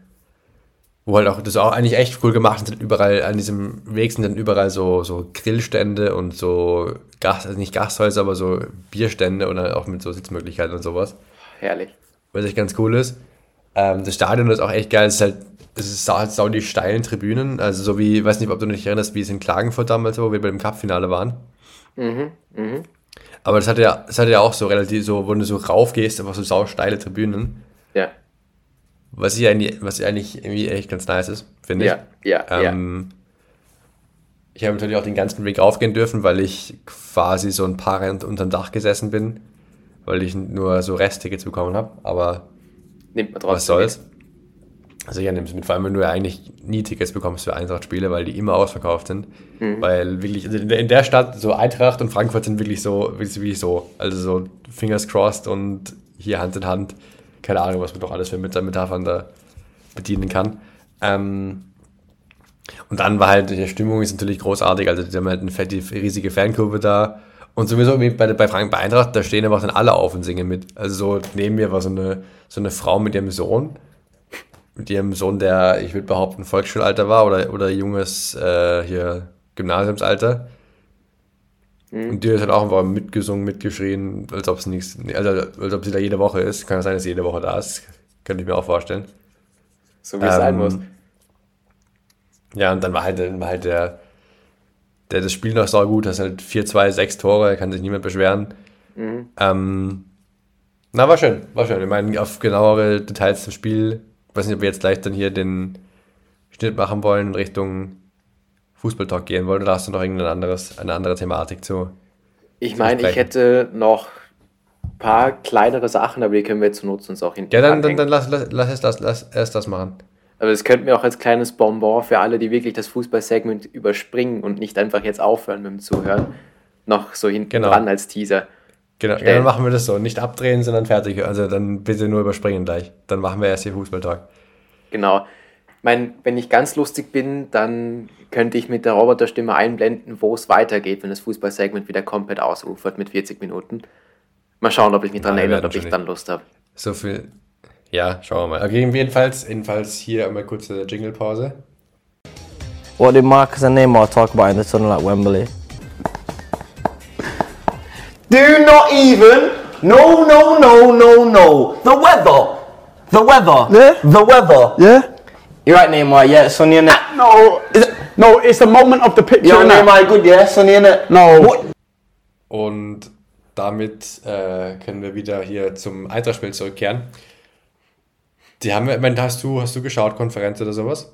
wo halt auch, das auch eigentlich echt cool gemacht sind überall, an diesem Weg sind dann überall so, so Grillstände und so Gas, also nicht Gasthäuser, aber so Bierstände oder auch mit so Sitzmöglichkeiten und sowas. Herrlich. Was echt ganz cool ist. Ähm, das Stadion ist auch echt geil, es ist halt, es ist sau, sau die steilen Tribünen, also so wie, ich weiß nicht, ob du dich erinnerst, wie es in Klagenfurt damals war, wo wir bei dem Cup-Finale waren. Mhm, mhm. Aber das hat ja, das hat ja auch so relativ so, wo du so rauf gehst, einfach so sausteile Tribünen. Ja. Was ich eigentlich, was eigentlich irgendwie echt ganz nice ist, finde Ja, ich. ja, ja. Ähm, Ich habe natürlich auch den ganzen Weg aufgehen dürfen, weil ich quasi so ein paar unterm Dach gesessen bin, weil ich nur so Resttickets bekommen habe. Aber Nimmt man trotzdem. was soll's? Also ja, nimm's mit, vor allem wenn du ja eigentlich nie Tickets bekommst für Eintracht-Spiele, weil die immer ausverkauft sind. Mhm. Weil wirklich, also in der- in der Stadt, so Eintracht und Frankfurt sind wirklich so, wirklich, wirklich so, also so Fingers crossed und hier Hand in Hand. Keine Ahnung, was man doch alles für Met- Metaphern da bedienen kann. Ähm, und dann war halt, die Stimmung ist natürlich großartig, also die haben halt eine fette, riesige Fankurve da. Und sowieso wie bei, bei Frank bei Eintracht, da stehen einfach dann alle auf und singen mit. Also so neben mir war so eine, so eine Frau mit ihrem Sohn, mit ihrem Sohn, der, ich würde behaupten, Volksschulalter war oder, oder junges äh, hier Gymnasiumsalter. Und die hat halt auch einfach mitgesungen, mitgeschrien, als ob es nichts, also als ob sie da jede Woche ist. Kann ja sein, dass sie jede Woche da ist. Könnte ich mir auch vorstellen. So wie es sein Ähm, muss. Ja, und dann war halt, dann war halt der, der das Spiel noch sau gut, das ist halt 4-2, 6 Tore, kann sich niemand beschweren. Ähm, na, war schön, war schön. Ich meine, auf genauere Details zum Spiel, ich weiß nicht, ob wir jetzt gleich dann hier den Schnitt machen wollen in Richtung Fußballtalk gehen wollen, oder hast du noch irgendein anderes, eine andere Thematik zu? Ich meine, ich hätte noch ein paar kleinere Sachen, aber die können wir jetzt zur Not uns auch hinten Ja, dann, dann, dann lass, lass, lass, erst das, lass erst das machen. Aber das könnten wir auch als kleines Bonbon für alle, die wirklich das Fußballsegment überspringen und nicht einfach jetzt aufhören mit dem Zuhören, noch so hinten Genau. dran als Teaser. Genau, ja, dann machen wir das so. Nicht abdrehen, sondern fertig. Also dann bitte nur überspringen gleich. Dann machen wir erst hier Fußballtalk. Genau. Ich meine, wenn ich ganz lustig bin, dann könnte ich mit der Roboterstimme einblenden, wo es weitergeht, wenn das Fußballsegment wieder komplett ausufert mit 40 Minuten. Mal schauen, ob ich mich daran Nein, wir erinnere, ob ich dann Lust habe. So viel. Ja, schauen wir mal. Okay, jedenfalls, jedenfalls hier einmal kurze Jingle-Pause. What did Marcus and Neymar talk about in the tunnel at Wembley? Do not even. No, no, no, no, no. The weather. The weather. Yeah? The weather. Yeah? You're right, Neymar. Yeah, it's sunny, innit? No, no, it's the moment of the picture. Innit? Neymar, good, yeah? Sunny, innit? No. What? Und damit äh, können wir wieder hier zum Eintracht-Spiel zurückkehren. Die haben, ich meine, hast du, hast du geschaut, Konferenz oder sowas?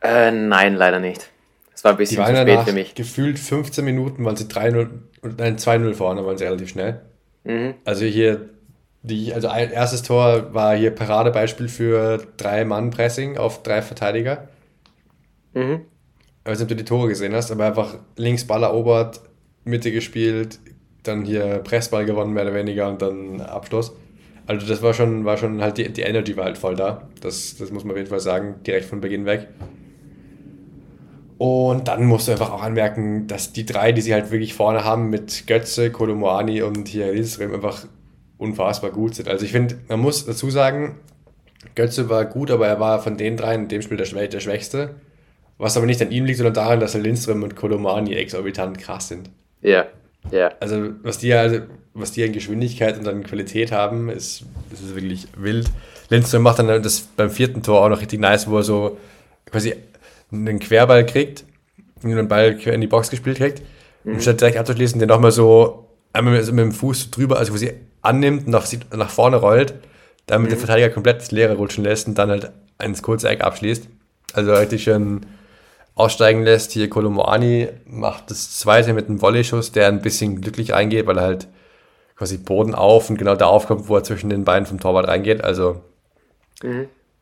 Äh, nein, leider nicht. Es war ein Die bisschen waren zu spät für mich. gefühlt 15 Minuten, waren sie 3-0, und- nein, 2-0 vorne, waren sie relativ schnell. Also hier, die, also ein erstes Tor war hier Paradebeispiel für drei Mann Pressing auf drei Verteidiger. Mhm. Ich weiß nicht, ob du die Tore gesehen hast, aber einfach links Ball erobert, Mitte gespielt, dann hier Pressball gewonnen, mehr oder weniger, und dann Abschluss. Also das war schon, war schon halt, die, die Energy war halt voll da. Das, das muss man auf jeden Fall sagen, direkt von Beginn weg. Und dann musst du einfach auch anmerken, dass die drei, die sie halt wirklich vorne haben, mit Götze, Kolomoani und hier Lilsrem einfach unfassbar gut sind. Also ich finde, man muss dazu sagen, Götze war gut, aber er war von den dreien in dem Spiel der, Schwä der Schwächste. Was aber nicht an ihm liegt, sondern daran, dass Lindström und Kolomani exorbitant krass sind. Ja, ja. Also was die, also, was die an Geschwindigkeit und an Qualität haben, ist, das ist wirklich wild. Lindström macht dann das beim vierten Tor auch noch richtig nice, wo er so quasi einen Querball kriegt, einen Ball in die Box gespielt kriegt und statt direkt abzuschließen, den nochmal so einmal mit, mit dem Fuß drüber, also quasi annimmt, nach, nach vorne rollt, damit der Verteidiger komplett das Leere rutschen lässt und dann halt ins kurze Eck abschließt. Also richtig schön aussteigen lässt. Hier Kolomoani macht das zweite mit einem Volley-Schuss, der ein bisschen glücklich reingeht, weil er halt quasi Boden auf und genau da aufkommt, wo er zwischen den Beinen vom Torwart reingeht. Also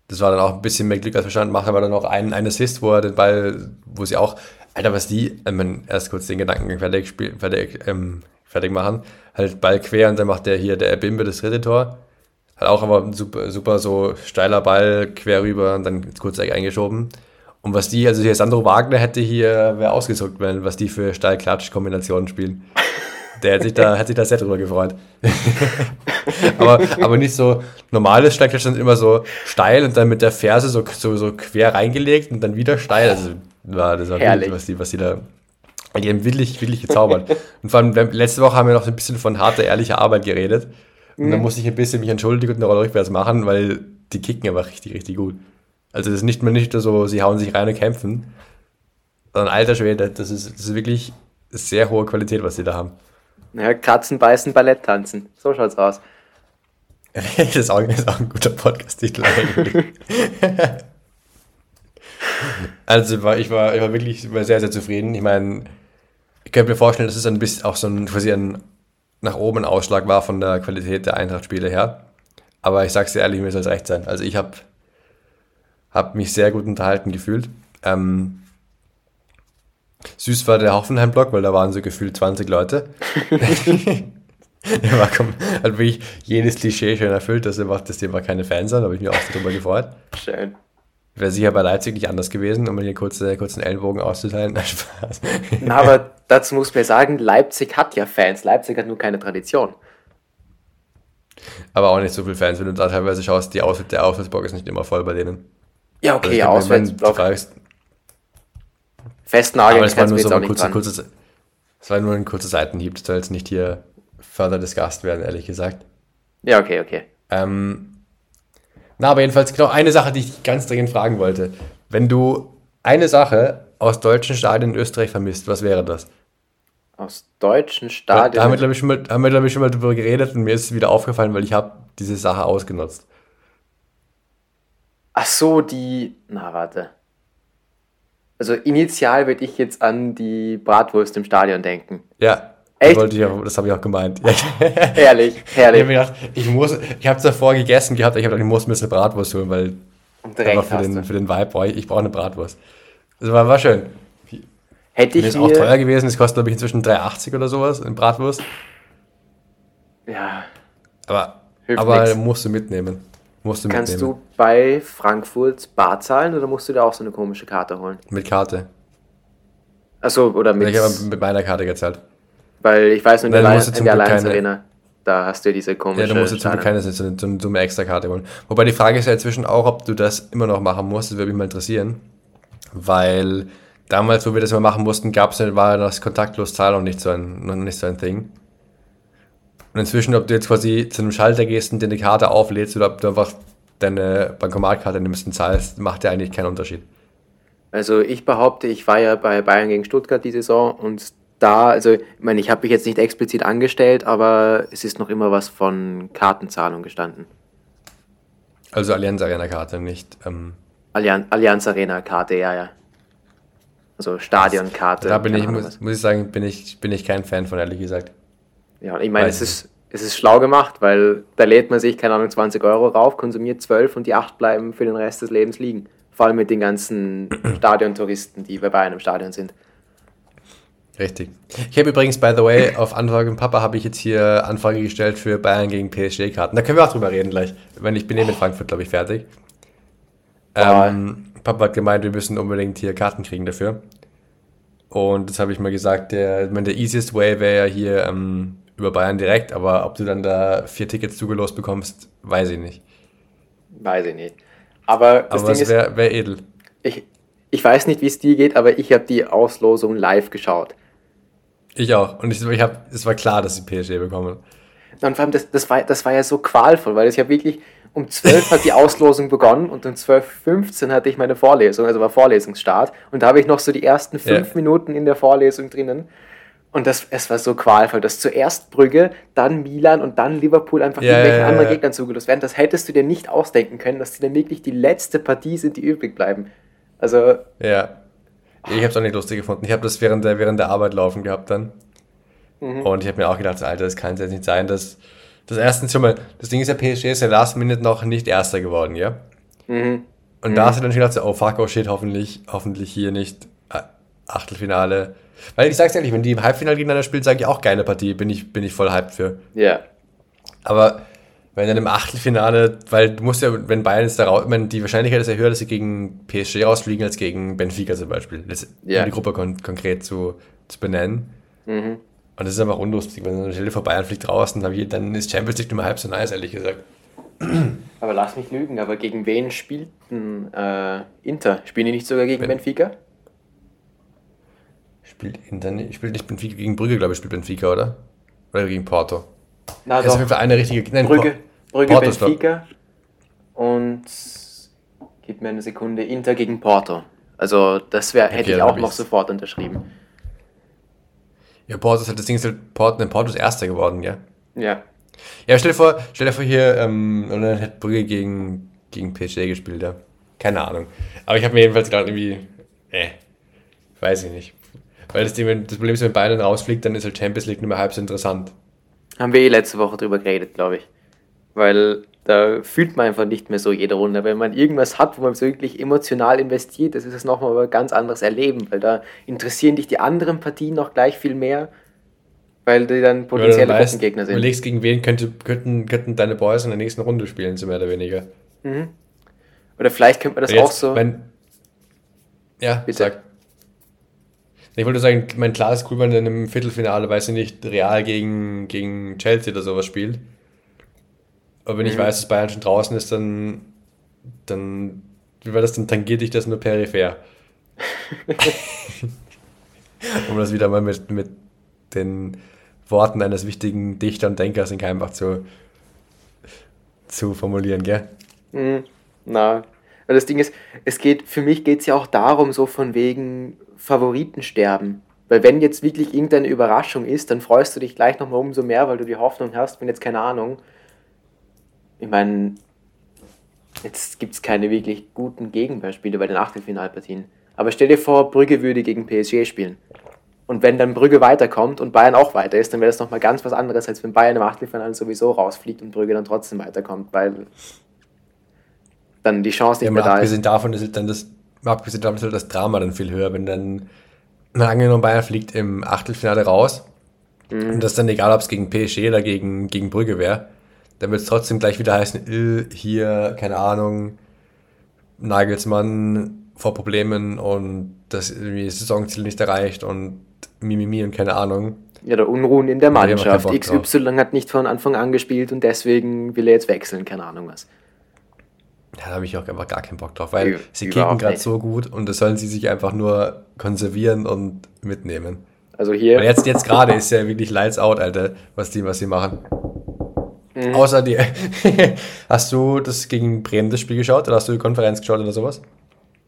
das war dann auch ein bisschen mehr Glück als Verstand. Macht aber dann noch einen, einen Assist, wo er den Ball, wo sie auch, Alter, was die, ich mein, erst kurz den Gedanken fertig, spiel, fertig, ähm, fertig machen, halt Ball quer und dann macht der hier der Bimbe das dritte Tor. Hat auch aber ein super, super so steiler Ball quer rüber und dann Kurzeck eingeschoben. Und was die, also hier Sandro Wagner hätte hier, wäre ausgezuckt, wenn, was die für Steil-Klatsch-Kombinationen spielen. Der hätte sich da, hätte sich da sehr drüber gefreut. aber, aber nicht so normales Steilklatsch, sondern immer so steil und dann mit der Ferse so, so, so quer reingelegt und dann wieder steil. Also war, das war Herrlich. wild, was die, was die da. Die haben wirklich, wirklich gezaubert. Und vor allem, letzte Woche haben wir noch so ein bisschen von harter, ehrlicher Arbeit geredet. Und dann musste ich ein bisschen mich entschuldigen und eine Rolle rückwärts machen, weil die kicken aber richtig, richtig gut. Also das ist nicht mehr nicht nur so, sie hauen sich rein und kämpfen, sondern alter Schwede, das ist, das ist wirklich sehr hohe Qualität, was sie da haben. Naja, kratzen, beißen, Ballett tanzen. So schaut's aus. das, ist auch, das ist auch ein guter Podcast-Titel eigentlich. also war, ich, war, ich war wirklich war sehr, sehr zufrieden. Ich meine, ich könnte mir vorstellen, dass es ein bisschen auch so ein, quasi ein nach oben Ausschlag war von der Qualität der Eintracht-Spiele her. Aber ich sag's dir ehrlich, mir soll es recht sein. Also ich habe hab mich sehr gut unterhalten gefühlt. Ähm, süß war der Hoffenheim-Block, weil da waren so gefühlt 20 Leute. Der war komm, hat wirklich jedes Klischee schön erfüllt, dass einfach, dass die immer keine Fans sind, da habe ich mich auch so drüber gefreut. Schön. Wäre sicher bei Leipzig nicht anders gewesen, um mir hier kurze, kurzen Ellenbogen auszuteilen. Na, Spaß. Na, aber dazu muss man ja sagen, Leipzig hat ja Fans. Leipzig hat nur keine Tradition. Aber auch nicht so viele Fans, wenn du da teilweise schaust, die Aus der Auswärtsbock ist nicht immer voll bei denen. Ja, Also okay, wenn du Auswärtsblock. fragst, Festnageln war kannst du nur jetzt so auch ein dran. kurzer, es war nur ein kurzer Seitenhieb, das soll jetzt nicht hier further discussed werden, ehrlich gesagt. Ja, okay, okay. Ähm, na, aber jedenfalls genau eine Sache, die ich ganz dringend fragen wollte. Wenn du eine Sache aus deutschen Stadien in Österreich vermisst, was wäre das? Aus deutschen Da Stadien. haben wir, glaube ich, schon mal, haben wir, glaube ich, schon mal drüber geredet und mir ist es wieder aufgefallen, weil ich habe diese Sache ausgenutzt. Ach so, die. Na, warte. Also initial würde ich jetzt an die Bratwurst im Stadion denken. Ja, Echt? Das, wollte auch, das habe ich auch gemeint. Ja. Herrlich, Ich habe herrlich. mir gedacht, ich muss, ich habe es davor gegessen gehabt, ich habe gedacht, ich muss mir jetzt eine Bratwurst holen, weil direkt für den, du. für den Vibe, brauche ich, brauche eine Bratwurst. Das war, war schön. Hätte Mir ich ist auch teuer mir. gewesen, es kostet, glaube ich, inzwischen 3,80 oder sowas in Bratwurst. Ja, Aber, Hilft aber nix. musst du mitnehmen. Musst du kannst mitnehmen. du bei Frankfurt Bar zahlen oder musst du dir auch so eine komische Karte holen? Mit Karte. Achso, oder mit. Ich habe mit meiner Karte gezahlt. Weil ich weiß nur, in der, du Allianz, in der keine- Arena, da hast du diese Ja, komische. da musst du zum Glück keine so eine, dumme Extra-Karte holen. Wobei die Frage ist ja inzwischen auch, ob du das immer noch machen musst. Das würde mich mal interessieren. Weil damals, wo wir das immer machen mussten, gab's, ja- war das kontaktlos Zahlen noch nicht so ein, noch nicht so ein Ding. Und inzwischen, ob du jetzt quasi zu einem Schalter gehst und dir eine Karte auflädst oder ob du einfach deine Bankomatkarte nimmst und zahlst, macht ja eigentlich keinen Unterschied. Also ich behaupte, ich war ja bei Bayern gegen Stuttgart die Saison und da, also ich meine, ich habe mich jetzt nicht explizit angestellt, aber es ist noch immer was von Kartenzahlung gestanden. Also Allianz Arena Karte, nicht. Ähm, Allianz, Allianz Arena Karte, ja, ja. Also Stadionkarte. da bin ich, Ahnung muss, muss ich sagen, bin ich, bin ich kein Fan von, ehrlich gesagt. Ja, und ich meine, es ist, es ist schlau gemacht, weil da lädt man sich, keine Ahnung, 20 Euro rauf, konsumiert 12 und die 8 bleiben für den Rest des Lebens liegen. Vor allem mit den ganzen Stadiontouristen, die bei Bayern im Stadion sind. Richtig. Ich habe übrigens, by the way, auf Anfrage von Papa habe ich jetzt hier Anfrage gestellt für Bayern gegen PSG-Karten. Da können wir auch drüber reden gleich. Wenn ich bin eh mit Frankfurt, glaube ich, fertig. Ähm, Papa hat gemeint, wir müssen unbedingt hier Karten kriegen dafür. Und das habe ich mal gesagt, der, ich meine, der easiest way wäre ja hier ähm, über Bayern direkt, aber ob du dann da vier Tickets zugelost bekommst, weiß ich nicht. Weiß ich nicht. Aber das aber Ding wäre wär edel. ich, ich weiß nicht, wie es dir geht, aber ich habe die Auslosung live geschaut. Ich auch. Und ich, ich hab, es war klar, dass sie PSG bekommen. Und vor allem, das, das, war, das war ja so qualvoll, weil ich habe wirklich um 12 hat die Auslosung begonnen und um 12.15 hatte ich meine Vorlesung, also war Vorlesungsstart. Und da habe ich noch so die ersten fünf Ja. Minuten in der Vorlesung drinnen. Und das, es war so qualvoll, dass zuerst Brügge, dann Milan und dann Liverpool einfach Ja, irgendwelchen ja, anderen ja. Gegnern zugelost werden. Das hättest du dir nicht ausdenken können, dass die dann wirklich die letzte Partie sind, die übrig bleiben. Also, Ja. Ich habe es auch nicht lustig gefunden. Ich habe das während der, während der Arbeit laufen gehabt dann. Und ich habe mir auch gedacht, Alter, das kann jetzt nicht sein, dass das erstens schon mal, das Ding ist ja, PSG ist ja last minute noch nicht Erster geworden, ja? Und da hast du dann schon gedacht, so, oh fuck, oh shit, hoffentlich, hoffentlich hier nicht äh, Achtelfinale. Weil ich sag's ehrlich, wenn die im Halbfinale gegeneinander spielen, sage ich auch geile Partie, bin ich, bin ich voll hyped für. ja. Aber wenn dann im Achtelfinale, weil du musst ja, wenn Bayern jetzt da raus, ich meine, die Wahrscheinlichkeit ist ja höher, dass sie gegen PSG rausfliegen als gegen Benfica zum Beispiel. Das, Ja. Um die Gruppe kon konkret zu, zu benennen. Und das ist einfach unlustig, wenn eine Stelle vor Bayern fliegt raus, dann, ich, dann ist Champions League nur halb so nice, ehrlich gesagt. Aber lass mich lügen, aber gegen wen spielten äh, Inter? Spielen die nicht sogar gegen Ben- Benfica? Spielt Inter nicht, spielt nicht Benfica gegen Brügge, glaube ich, spielt Benfica, oder? Oder gegen Porto. Na Das ist auf jeden Fall eine richtige. Nein, Brügge, Por- Brügge Porto Benfica und gib mir eine Sekunde, Inter gegen Porto. Also das wär, hätte Okay, ich auch noch sofort unterschrieben. Ja, Porto ist halt, das Ding ist halt, Porto, Porto ist Erster geworden, ja. Ja. Ja, stell dir vor, stell dir vor hier, ähm, und dann hätte Brügge gegen, gegen PSG gespielt, ja. Keine Ahnung. Aber ich habe mir jedenfalls gerade irgendwie, äh, weiß ich nicht. Weil das, Ding, wenn, das Problem ist, wenn Bayern rausfliegt, dann ist halt Champions League nur mehr halb so interessant. Haben wir eh letzte Woche drüber geredet, glaube ich. Weil da fühlt man einfach nicht mehr so jede Runde. Wenn man irgendwas hat, wo man so wirklich emotional investiert, das ist es nochmal ein ganz anderes Erleben, weil da interessieren dich die anderen Partien noch gleich viel mehr, weil die dann potenzielle du weißt, Gruppengegner sind. Überlegst, gegen wen könnte, könnten, könnten deine Boys in der nächsten Runde spielen, so mehr oder weniger. Oder vielleicht könnte man das Weil auch so. Wenn, ja, Bitte. sag. Ich wollte sagen, mein klar ist cool, wenn er in einem Viertelfinale, weiß ich nicht, Real gegen, gegen Chelsea oder sowas spielt. Aber wenn ich Mhm. weiß, dass Bayern schon draußen ist, dann, dann, wie war das, dann tangiert dich das nur peripher. um das wieder mal mit, mit den Worten eines wichtigen Dichter und Denkers in Keimbach zu, zu formulieren, gell? Mhm. Na, weil das Ding ist, es geht, für mich geht es ja auch darum, so von wegen Favoriten sterben. Weil wenn jetzt wirklich irgendeine Überraschung ist, dann freust du dich gleich nochmal umso mehr, weil du die Hoffnung hast, wenn jetzt keine Ahnung. Ich meine, jetzt gibt es keine wirklich guten Gegenbeispiele bei den Achtelfinalpartien. Aber stell dir vor, Brügge würde gegen PSG spielen. Und wenn dann Brügge weiterkommt und Bayern auch weiter ist, dann wäre das nochmal ganz was anderes, als wenn Bayern im Achtelfinale sowieso rausfliegt und Brügge dann trotzdem weiterkommt, weil dann die Chance nicht Ja, mehr da ist. abgesehen davon ist dann das, abgesehen davon ist halt das Drama dann viel höher, wenn dann, mal angenommen, Bayern fliegt im Achtelfinale raus Mhm. und das dann egal, ob es gegen PSG oder gegen, gegen Brügge wäre, dann wird es trotzdem gleich wieder heißen, äh, hier, keine Ahnung, Nagelsmann vor Problemen und das irgendwie Saisonziel nicht erreicht und Mimimi und keine Ahnung. Ja, der Unruhen in der Mannschaft. XY hat nicht von Anfang an gespielt und deswegen will er jetzt wechseln, keine Ahnung was. Ja, da habe ich auch einfach gar keinen Bock drauf, weil Ü- sie kicken gerade so gut und das sollen sie sich einfach nur konservieren und mitnehmen. Also hier, Weil jetzt, jetzt gerade ist ja wirklich lights out, Alter, was die, was die machen. Mhm. Außer die. hast du das gegen Bremen das Spiel geschaut oder hast du die Konferenz geschaut oder sowas?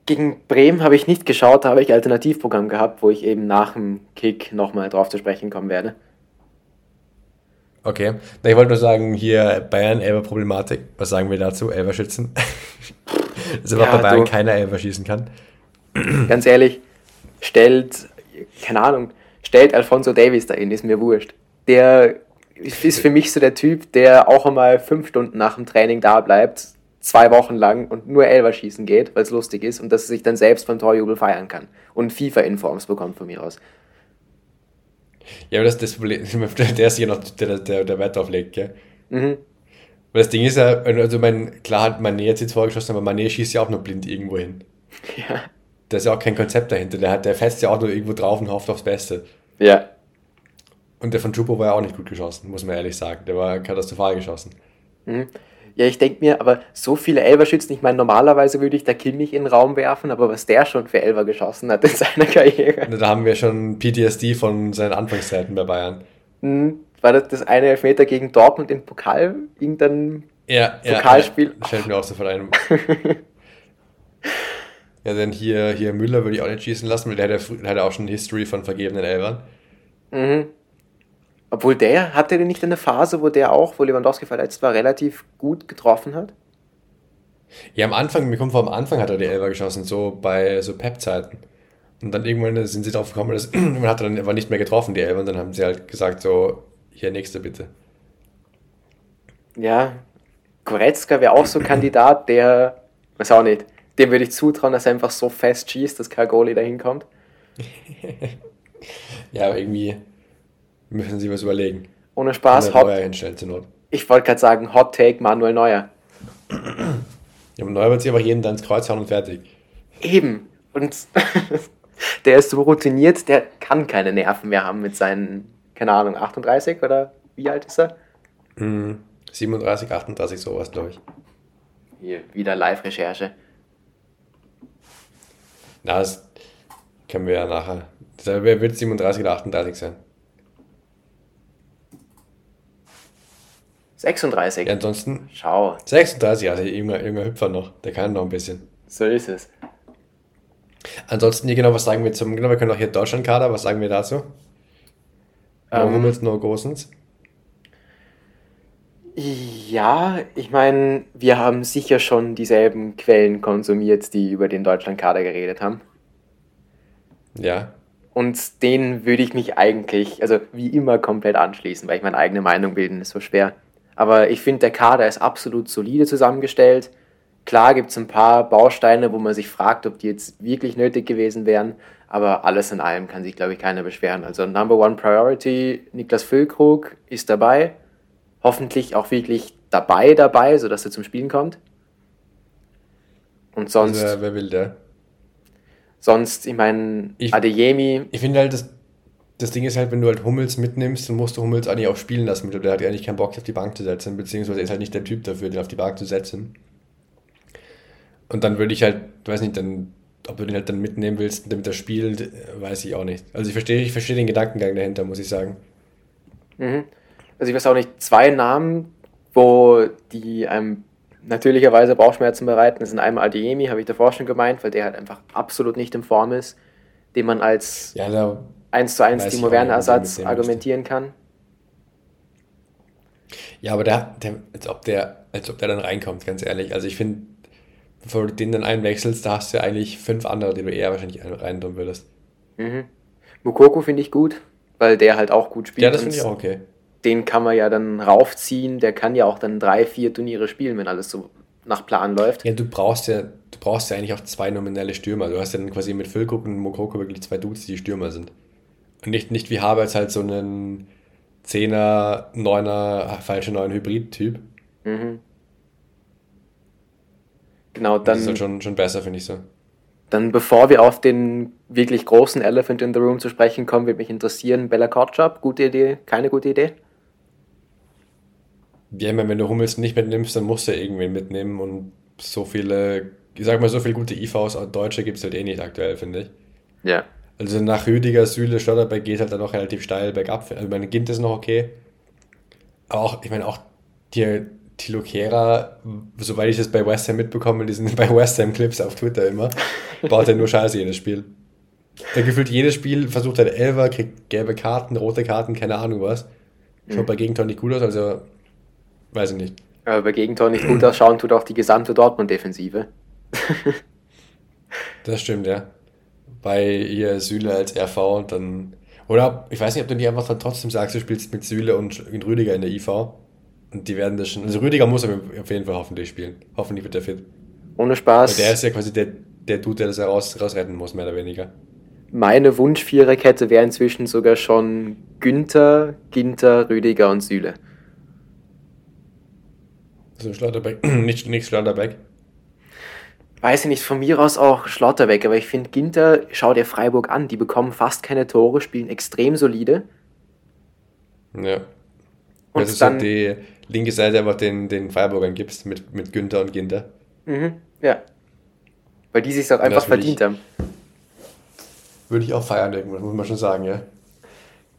gegen Bremen habe ich nicht geschaut, da habe ich Alternativprogramm gehabt, wo ich eben nach dem Kick nochmal drauf zu sprechen kommen werde. Okay. Ich wollte nur sagen, hier Bayern, Elber-Problematik. Was sagen wir dazu? Elber-Schützen. Dass einfach Ja, bei Bayern du- keiner Elber schießen kann. Ganz ehrlich, stellt, keine Ahnung, stellt Alfonso Davis dahin, ist mir wurscht. Der ist für mich so der Typ, der auch einmal fünf Stunden nach dem Training da bleibt, zwei Wochen lang und nur Elber schießen geht, weil es lustig ist und dass er sich dann selbst beim Torjubel feiern kann und FIFA-Informs bekommt von mir aus. Ja, aber das ist das Problem. Der ist hier noch, der, der, der Wert drauf legt, gell? Mhm. Weil das Ding ist ja, also mein, klar hat Mané jetzt jetzt vorgeschossen, aber Mané schießt ja auch nur blind irgendwo hin. Ja. Da ist ja auch kein Konzept dahinter. Der, hat, der fetzt ja auch nur irgendwo drauf und hofft aufs Beste. Ja. Und der von Chupo war ja auch nicht gut geschossen, muss man ehrlich sagen. Der war katastrophal geschossen. Ja, ich denke mir, aber so viele Elberschützen, ich meine, normalerweise würde ich da Kimmich in den Raum werfen, aber was der schon für Elber geschossen hat in seiner Karriere. Da haben wir schon PTSD von seinen Anfangszeiten bei Bayern. Hm, War das das eine Elfmeter gegen Dortmund im Pokal? Irgendein Ja, ja. Pokalspiel. Ja, stellt mir auch so von einem. ja, dann hier, hier Müller würde ich auch nicht schießen lassen, weil der hat ja, frü- der hat ja auch schon eine History von vergebenen Elbern. Mhm. Obwohl der, hatte der nicht eine Phase, wo der auch, wo Lewandowski verletzt war, relativ gut getroffen hat? Ja, am Anfang, mir kommt vor, am Anfang hat er die Elber geschossen, so bei so Pep-Zeiten. Und dann irgendwann sind sie drauf gekommen, dass man hat er dann aber nicht mehr getroffen, die Elber, und dann haben sie halt gesagt, so, hier, nächste bitte. Ja. Goretzka wäre auch so ein Kandidat, der, weiß auch nicht, dem würde ich zutrauen, dass er einfach so fest schießt, dass kein Goalie dahin kommt. Ja, aber irgendwie müssen sie was überlegen. Ohne Spaß, der Neuer Hot, hinstellen zur Not. ich wollte gerade sagen, Hot Take Manuel Neuer. Ja, aber Neuer wird sich einfach jeden dann ins Kreuz hauen und fertig. Eben. Und der ist so routiniert, der kann keine Nerven mehr haben mit seinen, keine Ahnung, 38 oder wie alt ist er? 37, 38, sowas, glaube ich. Hier, wieder Live-Recherche. Na, das können wir ja nachher. Das wird 37 oder 38 sein. 36. Ja, ansonsten Schau, 36, also junger, junger Hüpfer noch. Der kann noch ein bisschen. so ist es. Ansonsten hier genau, was sagen wir zum, genau, wir können auch hier Deutschlandkader, was sagen wir dazu? No Ähm, Hummels, no Gosens. Ja, ich meine, wir haben sicher schon dieselben Quellen konsumiert, die über den Deutschlandkader geredet haben. Ja. Und denen würde ich mich eigentlich, also wie immer, komplett anschließen, weil ich meine eigene Meinung bilden ist so schwer. Aber ich finde, der Kader ist absolut solide zusammengestellt. Klar gibt es ein paar Bausteine, wo man sich fragt, ob die jetzt wirklich nötig gewesen wären. Aber alles in allem kann sich, glaube ich, keiner beschweren. Also Number One Priority, Niklas Füllkrug ist dabei. Hoffentlich auch wirklich dabei, dabei, sodass er zum Spielen kommt. Und sonst, Also, wer will der? sonst ich meine, Adeyemi, Ich finde halt, das, das Ding ist halt, wenn du halt Hummels mitnimmst, dann musst du Hummels eigentlich auch spielen lassen. Der hat ja eigentlich keinen Bock, auf die Bank zu setzen, beziehungsweise er ist halt nicht der Typ dafür, den auf die Bank zu setzen. Und dann würde ich halt, weiß nicht, dann, ob du den halt dann mitnehmen willst, damit er spielt, weiß ich auch nicht. Also ich verstehe, ich verstehe den Gedankengang dahinter, muss ich sagen. also ich weiß auch nicht, zwei Namen, wo die einem natürlicherweise Bauchschmerzen bereiten. Das sind einmal Adeyemi, habe ich davor schon gemeint, weil der halt einfach absolut nicht in Form ist, den man als Ja, da 1 zu 1 Weiß die moderne Ersatz argumentieren kann. Ja, aber der, der, als ob der, als ob der dann reinkommt, ganz ehrlich. Also ich finde, bevor du den dann einwechselst, da hast du ja eigentlich fünf andere, die du eher wahrscheinlich ein- rein tun würdest. Mukoko finde ich gut, weil der halt auch gut spielt. Ja, das finde ich auch okay. Den kann man ja dann raufziehen. Der kann ja auch dann drei, vier Turniere spielen, wenn alles so nach Plan läuft. Ja, du brauchst ja, du brauchst ja eigentlich auch zwei nominelle Stürmer. Du hast ja dann quasi mit Füllkrug und Mokoko wirklich zwei Dudes, die Stürmer sind. Und nicht, nicht wie Havertz halt so einen Zehner, Neuner, falsche Neun Hybrid-Typ. Genau, Das ist dann, halt schon, schon besser, finde ich so. dann bevor wir auf den wirklich großen Elephant in the Room zu sprechen kommen, würde mich interessieren, Bella Kotschap, gute Idee, keine gute Idee? Ja, ich meine, wenn du Hummels nicht mitnimmst, dann musst du irgendwen mitnehmen und so viele, ich sag mal, so viele gute IVs, Deutsche gibt es halt eh nicht aktuell, finde ich. Ja. Also nach Rüdiger, Süle, Schlotterbeck geht halt dann noch relativ steil bergab. Also meine Gint ist noch okay. Aber auch, ich meine, auch die Tilo Kehrer, soweit ich das bei West Ham mitbekomme, die sind bei West Ham Clips auf Twitter immer, baut er nur Scheiße jedes Spiel. Er gefühlt jedes Spiel versucht halt Elfer, kriegt gelbe Karten, rote Karten, keine Ahnung was. Schaut bei Gegentor nicht gut aus, also weiß ich nicht. Aber bei Gegentor nicht gut ausschauen tut auch die gesamte Dortmund-Defensive. Das stimmt, ja. Bei ihr Süle als RV und dann. Oder ich weiß nicht, ob du nicht einfach dann trotzdem sagst, du spielst mit Süle und Rüdiger in der IV. Und die werden das schon. Also Rüdiger muss aber auf jeden Fall hoffentlich spielen. Hoffentlich wird er fit. Ohne Weil Spaß. der ist ja quasi der, der Dude, der das ja raus, rausretten muss, mehr oder weniger. Meine Wunsch-Viererkette wäre inzwischen sogar schon Günther, Ginter, Rüdiger und Süle. Also Schlotterbeck, nicht, nicht Schlotterbeck. Weiß ich nicht, von mir aus auch Schlotterbeck, aber ich finde Ginter, schau dir Freiburg an, die bekommen fast keine Tore, spielen extrem solide. Ja. Und ist dann- halt die linke Seite einfach den, den Freiburgern gibst mit, mit Günther und Ginter. Ja. Weil die sich auch einfach verdient ich- haben. Würde ich auch feiern irgendwann, muss man schon sagen, ja.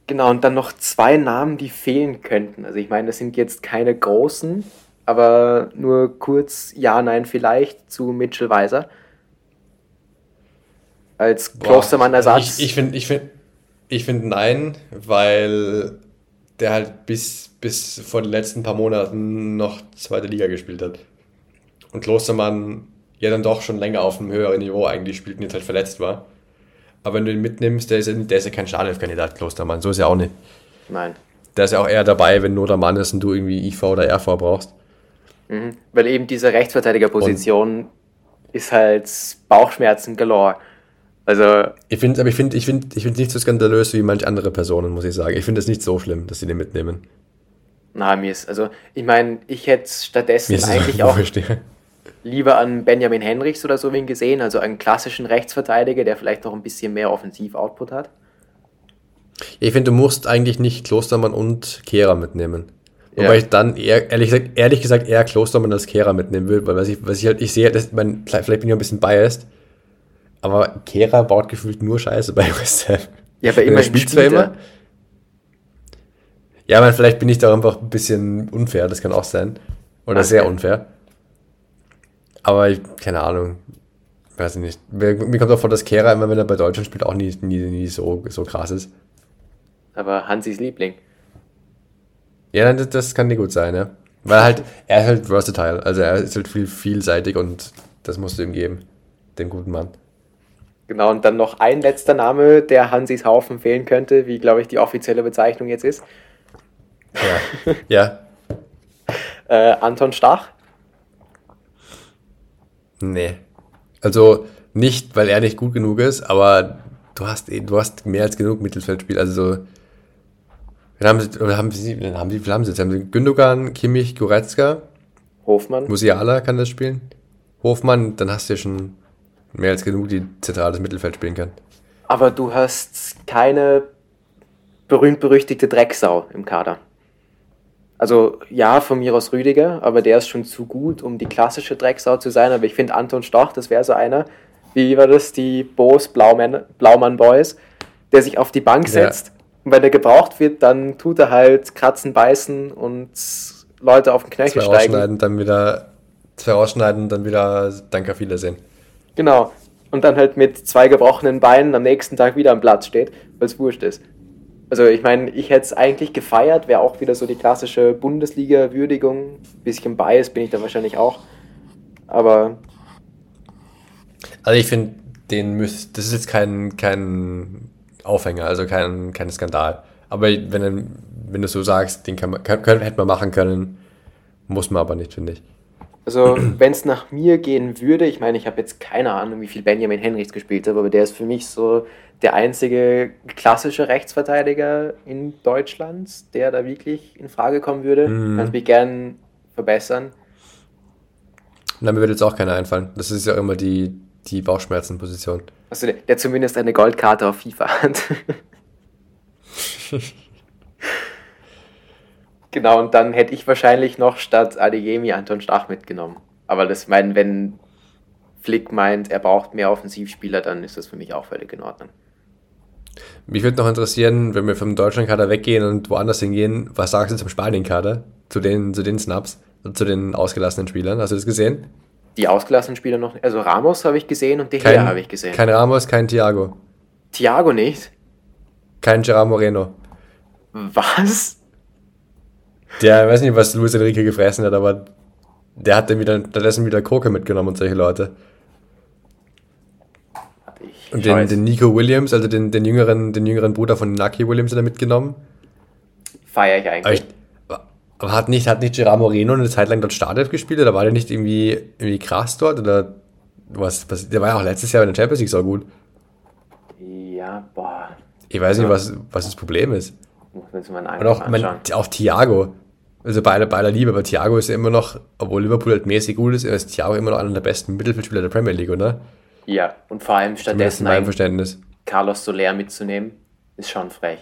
Genau, und dann noch zwei Namen, die fehlen könnten. Also ich meine, das sind jetzt keine großen, aber nur kurz Ja, Nein vielleicht zu Mitchell Weiser. Als Klostermann-Ersatz. Ich, ich finde ich find, ich find nein, weil der halt bis, bis vor den letzten paar Monaten noch zweite Liga gespielt hat. Und Klostermann ja dann doch schon länger auf einem höheren Niveau eigentlich spielt und jetzt halt verletzt war. Aber wenn du ihn mitnimmst, der ist ja, der ist ja kein Startelf-Kandidat, Klostermann. So ist er auch nicht. Nein. Der ist ja auch eher dabei, wenn nur der Mann ist und du irgendwie IV oder RV brauchst. Weil eben diese Rechtsverteidigerposition ist halt Bauchschmerzen galore. Also, Ich finde aber ich finde ich finde ich finde nicht so skandalös wie manche andere Personen, muss ich sagen. Ich finde es nicht so schlimm, dass sie den mitnehmen. na, mir ist, also, ich meine, ich hätte stattdessen eigentlich auch ja. lieber an Benjamin Henrichs oder so wen gesehen, also einen klassischen Rechtsverteidiger, der vielleicht noch ein bisschen mehr Offensiv-Output hat. Ich finde, du musst eigentlich nicht Klostermann und Kehrer mitnehmen. Ja. Wobei ich dann eher, ehrlich gesagt, ehrlich gesagt eher Klostermann als Kehrer mitnehmen will, weil was ich, was ich halt, ich sehe, das, mein, vielleicht bin ich ein bisschen biased, aber Kehrer baut gefühlt nur Scheiße bei West Ham. Ja, aber Er immerhin spielt spielt zwar er. immer. Ja, aber vielleicht bin ich da einfach ein bisschen unfair, das kann auch sein. Oder Okay. sehr unfair. Aber ich, keine Ahnung. Weiß ich nicht. Mir, mir kommt auch vor, dass Kehrer immer, wenn er bei Deutschland spielt, auch nie, nie, nie so, so krass ist. aber Hansis Liebling. Ja, das, das kann nicht gut sein, ja. Weil halt, er ist halt versatile, also er ist halt viel, vielseitig und das musst du ihm geben, dem guten Mann. Genau, und dann noch ein letzter Name, der Hansis Haufen fehlen könnte, wie glaube ich die offizielle Bezeichnung jetzt ist. Ja. ja. Äh, Anton Stach. Nee. Also nicht, weil er nicht gut genug ist, aber du hast, eh- du hast mehr als genug Mittelfeldspiel. Also so. Wen haben sie, oder haben sie, wen haben sie, wie haben sie jetzt? Haben sie Gündogan, Kimmich, Goretzka, Hofmann. Musiala kann das spielen. Hofmann, dann hast du ja schon mehr als genug, die zentrales Mittelfeld spielen kann. Aber du hast keine berühmt-berüchtigte Drecksau im Kader. Also ja, von mir aus Rüdiger, aber der ist schon zu gut, um die klassische Drecksau zu sein. Aber ich finde Anton Stoch, das wäre so einer, wie war das, die Boos Blaumann, Blaumann Boys, der sich auf die Bank Ja. Und wenn er gebraucht wird, dann tut er halt kratzen, beißen und Leute auf den Knöchel Zwei steigen. rausschneiden, dann wieder, zwei rausschneiden, dann wieder Danke auf Wiedersehen. Genau. Und dann halt mit zwei gebrochenen Beinen am nächsten Tag wieder am Platz steht, weil es wurscht ist. Also ich meine, ich hätte es eigentlich gefeiert, wäre auch wieder so die klassische Bundesliga-Würdigung. Bisschen Bias bin ich da wahrscheinlich auch. Aber Also ich finde, den müsst, das ist jetzt kein, kein Aufhänger, also kein, kein Skandal. Aber wenn, wenn du so sagst, den kann man, kann, hätte man machen können, muss man aber nicht, finde ich. also wenn es nach mir gehen würde, ich meine, ich habe jetzt keine Ahnung, wie viel Benjamin Henrichs gespielt hat, aber der ist für mich so der einzige klassische Rechtsverteidiger in Deutschland, der da wirklich in Frage kommen würde. Kannst mich gern verbessern. Und dann würde jetzt auch keiner einfallen. Das ist ja immer die, die Bauchschmerzenposition. Also der, der zumindest eine Goldkarte auf FIFA hat. genau, und dann hätte ich wahrscheinlich noch statt Adeyemi Anton Stach mitgenommen. Aber das meinen, wenn Flick meint, er braucht mehr Offensivspieler, dann ist das für mich auch völlig in Ordnung. Mich würde noch interessieren, wenn wir vom Deutschlandkader weggehen und woanders hingehen, was sagst du zum Spanien-Kader? Zu den, zu den Snaps, zu den ausgelassenen Spielern? Hast du das gesehen? Die ausgelassenen Spieler noch, also Ramos habe ich gesehen und De Gea habe ich gesehen. Kein Ramos, kein Thiago. Thiago nicht? Kein Gerard Moreno. Was? Der, ich weiß nicht, was Luis Enrique gefressen hat, aber der hat dann wieder, stattdessen wieder Koke mitgenommen und solche Leute. Ich Und den, den Nico Williams, also den, den, jüngeren, den jüngeren Bruder von Naki Williams, hat er mitgenommen. feiere ich Aber, eigentlich. ich, aber hat nicht, hat nicht Gerard Moreno eine Zeit lang dort Startelf gespielt? Oder war der nicht irgendwie, irgendwie krass dort? Oder was, was, der war ja auch letztes Jahr in der Champions League so gut. Ja, boah, Ich weiß nicht, was, was das Problem ist. muss man jetzt mal Und einen auch, anschauen. man, auch Thiago. Also bei aller, bei aller Liebe, aber Thiago ist ja immer noch, obwohl Liverpool halt mäßig gut ist, ist Thiago immer noch einer der besten Mittelfeldspieler der Premier League, oder? Ja, und vor allem stattdessen Verständnis. Carlos Soler mitzunehmen, ist schon frech.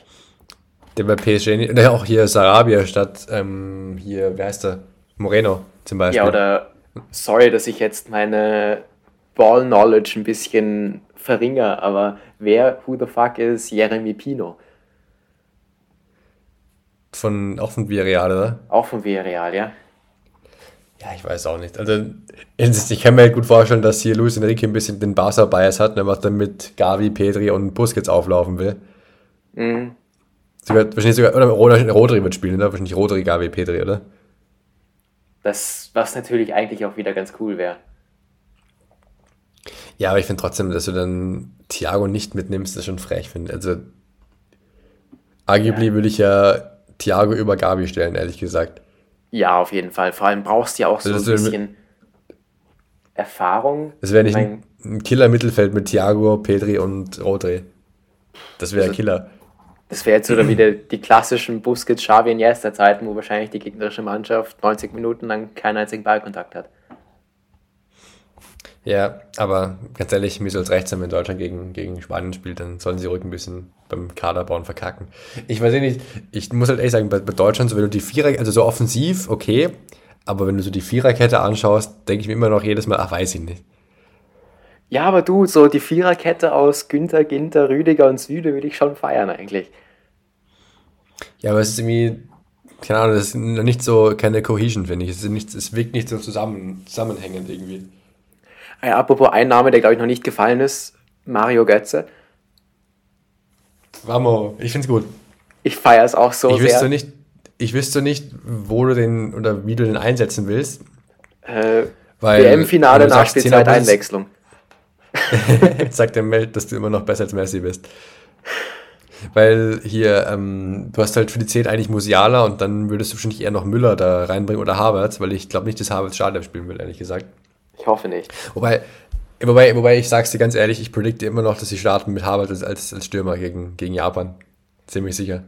Der bei PSG, oder auch hier Sarabia statt, ähm, hier, wer heißt der? Moreno zum Beispiel. Ja, oder sorry, dass ich jetzt meine Ball Knowledge ein bisschen verringere, aber wer, who the fuck ist Jeremy Pino? Von, auch von Villarreal, oder? Auch von Villarreal, ja? Ja, ich weiß auch nicht. Also, ich kann mir halt gut vorstellen, dass hier Luis Enrique ein bisschen den Barca-Bias hat, und einfach dann mit Gavi, Pedri und Busquets auflaufen will. Mhm. Sogar, wahrscheinlich sogar, oder Rodri, wird spielen, oder? Wahrscheinlich Rodri, Gavi, Pedri, oder? Das, was natürlich eigentlich auch wieder ganz cool wäre. Ja, aber ich finde trotzdem, dass du dann Thiago nicht mitnimmst, ist schon frech, finde Also, arguably würde ich ja Thiago über Gavi stellen, ehrlich gesagt. Ja, auf jeden Fall. Vor allem brauchst du ja auch so Das ein ja bisschen Erfahrung. Das wäre nicht Ich mein, ein, ein Killer-Mittelfeld mit Thiago, Pedri und Rodri. Das wäre Also- Killer. Das wäre jetzt so wieder die klassischen Busquets, Xavi, Iniesta Zeiten, wo wahrscheinlich die gegnerische Mannschaft 90 Minuten lang keinen einzigen Ballkontakt hat. Ja, aber ganz ehrlich, mir soll es recht sein, wenn Deutschland gegen, gegen Spanien spielt, dann sollen sie ruhig ein bisschen beim Kaderbauen verkacken. Ich weiß eh nicht, ich muss halt ehrlich sagen, bei, bei Deutschland, so wenn du die Vierer, also so offensiv, okay, aber wenn du so die Viererkette anschaust, denke ich mir immer noch jedes Mal, ach, weiß ich nicht. Ja, aber du, so die Viererkette aus Günther, Ginter, Rüdiger und Süde würde ich schon feiern eigentlich. Ja, aber es ist irgendwie, keine Ahnung, das ist nicht so, keine Cohesion, finde ich. Es, ist nicht, es wirkt nicht so zusammen, zusammenhängend irgendwie. Ja, apropos ein Name, der glaube ich noch nicht gefallen ist, Mario Götze. Vamos, ich finde es gut. Ich feiere es auch so ich sehr. wüsste nicht, ich wüsste nicht, wo du den oder wie du den einsetzen willst. Äh, WM-Finale, Nachspielzeit, 10er Einwechslung. Sagt der Meld, dass du immer noch besser als Messi bist. Weil hier, ähm, du hast halt für die 10 eigentlich Musiala und dann würdest du wahrscheinlich eher noch Müller da reinbringen oder Havertz, weil ich glaube nicht, dass Havertz Startelf spielen will, ehrlich gesagt. Ich hoffe nicht. Wobei, wobei, wobei ich sag's dir ganz ehrlich, ich predikte immer noch, dass sie starten mit Havertz als, als, als Stürmer gegen, gegen Japan. Ziemlich sicher.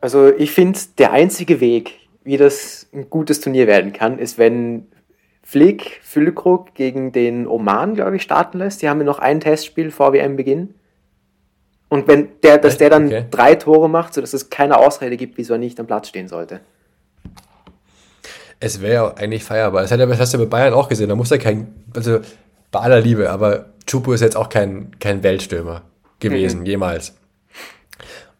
Also ich finde, der einzige Weg, wie das ein gutes Turnier werden kann, ist, wenn Flick Füllkrug gegen den Oman, glaube ich, starten lässt. Die haben ja noch ein Testspiel vor WM-Beginn. Und wenn der, dass der dann Okay. drei Tore macht, sodass es keine Ausrede gibt, wieso er nicht am Platz stehen sollte. Es wäre ja eigentlich feierbar. Das, hat ja, das hast du ja bei Bayern auch gesehen. Da muss er kein, also bei aller Liebe, aber Chupo ist jetzt auch kein, kein Weltstürmer gewesen, jemals.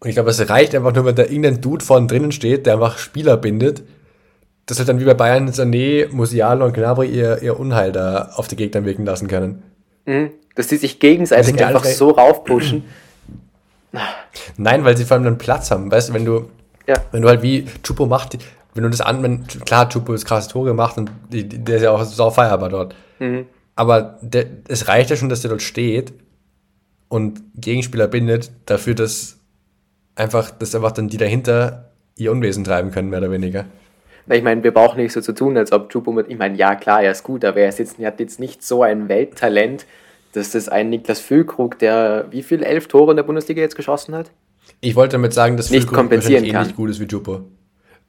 Und ich glaube, es reicht einfach nur, wenn da irgendein Dude vorne drinnen steht, der einfach Spieler bindet, dass halt dann wie bei Bayern Sané, Musiala und Gnabry ihr, ihr Unheil da auf die Gegner wirken lassen können. Dass die sich gegenseitig einfach so raufpushen. Nein, weil sie vor allem dann Platz haben. Weißt du, wenn du, Ja. wenn du halt wie Chupo macht, wenn du das an, wenn, klar, Chupo ist krasse Tore gemacht und die, die, der ist ja auch sau feierbar dort. Aber der, es reicht ja schon, dass der dort steht und Gegenspieler bindet, dafür, dass einfach, dass einfach dann die dahinter ihr Unwesen treiben können, mehr oder weniger. Na, Ich meine, wir brauchen nicht so zu tun, als ob Chupo mit. Ich meine, ja, klar, er ist gut, aber er, ist jetzt, er hat jetzt nicht so ein Welttalent, dass das ein Niklas Füllkrug, der wie viel elf Tore in der Bundesliga jetzt geschossen hat? Ich wollte damit sagen, dass Nicht Füllkrug kompensieren kann. ähnlich gut ist wie Chupo.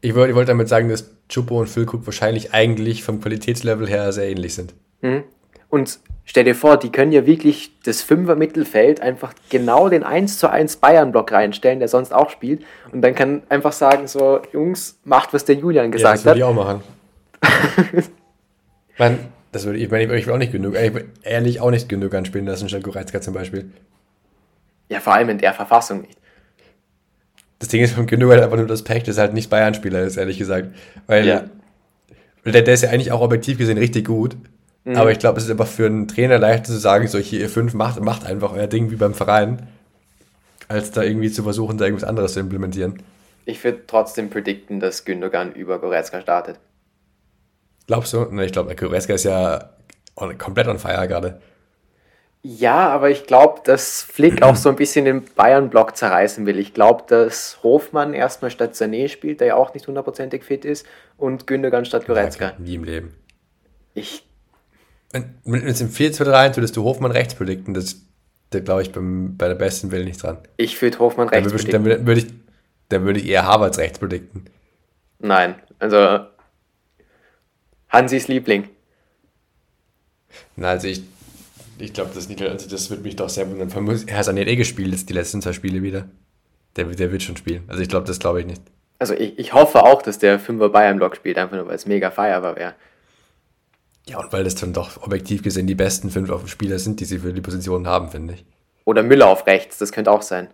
Ich wollte, ich wollte damit sagen, dass Chupo und Füllkrug wahrscheinlich eigentlich vom Qualitätslevel her sehr ähnlich sind. Und stell dir vor, die können ja wirklich das Fünfer Mittelfeld einfach genau den 1 zu 1 Bayern-Block reinstellen, der sonst auch spielt. Und dann kann einfach sagen, so, Jungs, macht, was der Julian Ja, gesagt das würde ich hat. auch machen. ich meine, das würde ich, ich will auch nicht genug, ich will ehrlich auch nicht genug anspielen lassen, statt Goretzka zum Beispiel. Ja, vor allem in der Verfassung nicht. Das Ding ist von halt einfach nur das Pech, dass er halt nicht Bayern-Spieler ist, ehrlich gesagt. Weil Ja. der, der ist ja eigentlich auch objektiv gesehen richtig gut. Mhm. Aber ich glaube, es ist einfach für einen Trainer leichter zu sagen, so hier, ihr fünf macht, macht einfach euer Ding wie beim Verein, als da irgendwie zu versuchen, da irgendwas anderes zu implementieren. Ich würde trotzdem predikten, dass Gündogan über Goretzka startet. Glaubst du? Ne, ich glaube, Goretzka ist ja on, komplett on fire gerade. Ja, aber ich glaube, dass Flick auch so ein bisschen den Bayern-Block zerreißen will. Ich glaube, dass Hofmann erstmal statt Sané spielt, der ja auch nicht hundertprozentig fit ist, und Gündogan statt Goretzka. Wie im Leben. Ich, Wenn wenn es im 4-2-3 würdest du Hofmann rechts predikten, das, da glaube ich beim, bei der besten Welle nicht dran. ich würde Hofmann Dann rechts würde, predikten. dann würde ich, dann würde ich eher Havertz rechts predikten. Nein, also Hansis Liebling. Na, also ich, ich glaube, das nicht, also das wird mich doch sehr wundern. Er hat an eh gespielt, jetzt die letzten zwei Spiele wieder. Der, der wird schon spielen. Also ich glaube, das glaube ich nicht. Also ich, ich hoffe auch, dass der Fünfer Bayern-Block spielt, einfach nur weil es mega feierbar wäre. Ja, und weil das dann doch objektiv gesehen die besten fünf auf dem Spieler sind, die sie für die Position haben, finde ich. Oder Müller auf rechts, das könnte auch sein.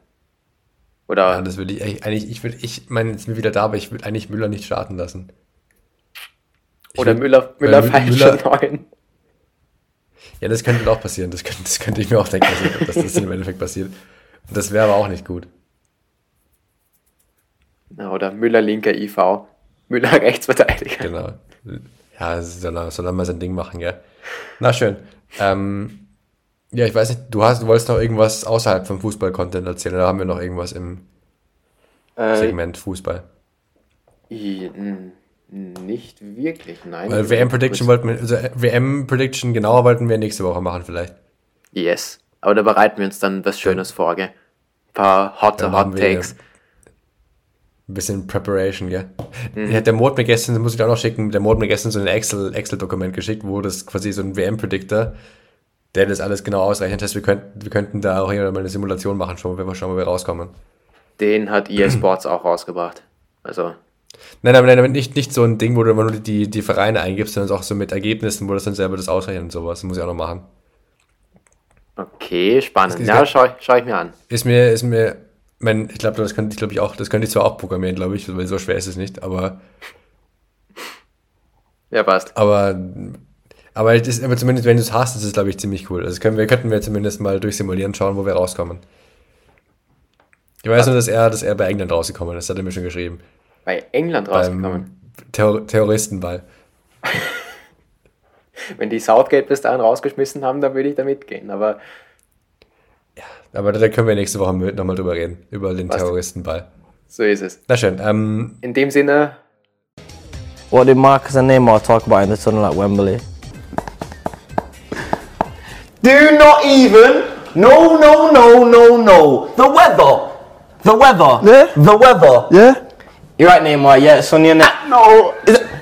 Oder Ja, das würde ich eigentlich- ich würde, ich meine, jetzt bin ich wieder da, aber ich würde eigentlich Müller nicht starten lassen. Ich oder würd- Müller, Müller Mü- feiert Müller- schon neun. Ja, das könnte auch passieren. Das könnte, das könnte ich mir auch denken, dass, dass das im Endeffekt passiert. Und das wäre aber auch nicht gut. Na, Oder Müller linker IV. Müller Rechtsverteidiger. Genau. Ja, soll er, mal sein Ding machen, gell? Na schön. Ähm, ja, ich weiß nicht, du hast, du wolltest noch irgendwas außerhalb vom Fußball-Content erzählen, oder haben wir noch irgendwas im Äh, Segment Fußball? i- n- nicht wirklich, nein. Weil WM-Prediction wollten wir, also WM-Prediction genauer wollten wir nächste Woche machen vielleicht. Yes. Aber da bereiten wir uns dann was Schönes vor, gell? Ein paar hotte Dann Hot Takes. Ein bisschen Preparation, gell? Mhm. Hat der Mod mir gestern, das muss ich auch noch schicken, der Mod mir gestern so ein Excel- Excel-Dokument geschickt, wo das quasi so ein WM-Predictor, der das alles genau ausrechnet. Das heißt, wir könnten, wir könnten da auch hier mal eine Simulation machen, schon, wenn wir schauen, wo wir rauskommen. Den hat EA Sports auch rausgebracht. Also, Nein, aber nein, aber nicht, nicht so ein Ding, wo du immer nur die, die Vereine eingibst, sondern auch so mit Ergebnissen, wo das dann selber das ausrechnet und sowas. Das muss ich auch noch machen. okay, spannend. ist Ja, geil. schau, ich mir an. Ist mir, ist mir, mein, ich glaube, das könnte ich, glaube ich, auch, das könnte ich zwar auch programmieren, glaube ich, weil so schwer ist es nicht, aber, Ja, passt. aber, aber, das ist, aber zumindest, wenn du es hast, ist es, glaube ich, ziemlich cool. Also können wir, könnten wir zumindest mal durchsimulieren, schauen, wo wir rauskommen. Ich weiß nur, dass er, dass er bei England rausgekommen ist, hat er mir schon geschrieben. Bei England rausgekommen. Terror Terroristenball. Wenn die Southgate bis dahin rausgeschmissen haben, dann würde ich da mitgehen. Aber Aber da können wir nächste Woche nochmal drüber reden, über den? Terroristenball. so ist es. Na schön, ähm, In dem Sinne, What did Marcus and Neymar talk about in the tunnel at Wembley? Do not even. No, no, no, no, no. The weather. The weather. Yeah? The weather. Yeah? You're right, Neymar. Yeah, it's sunny in it. No,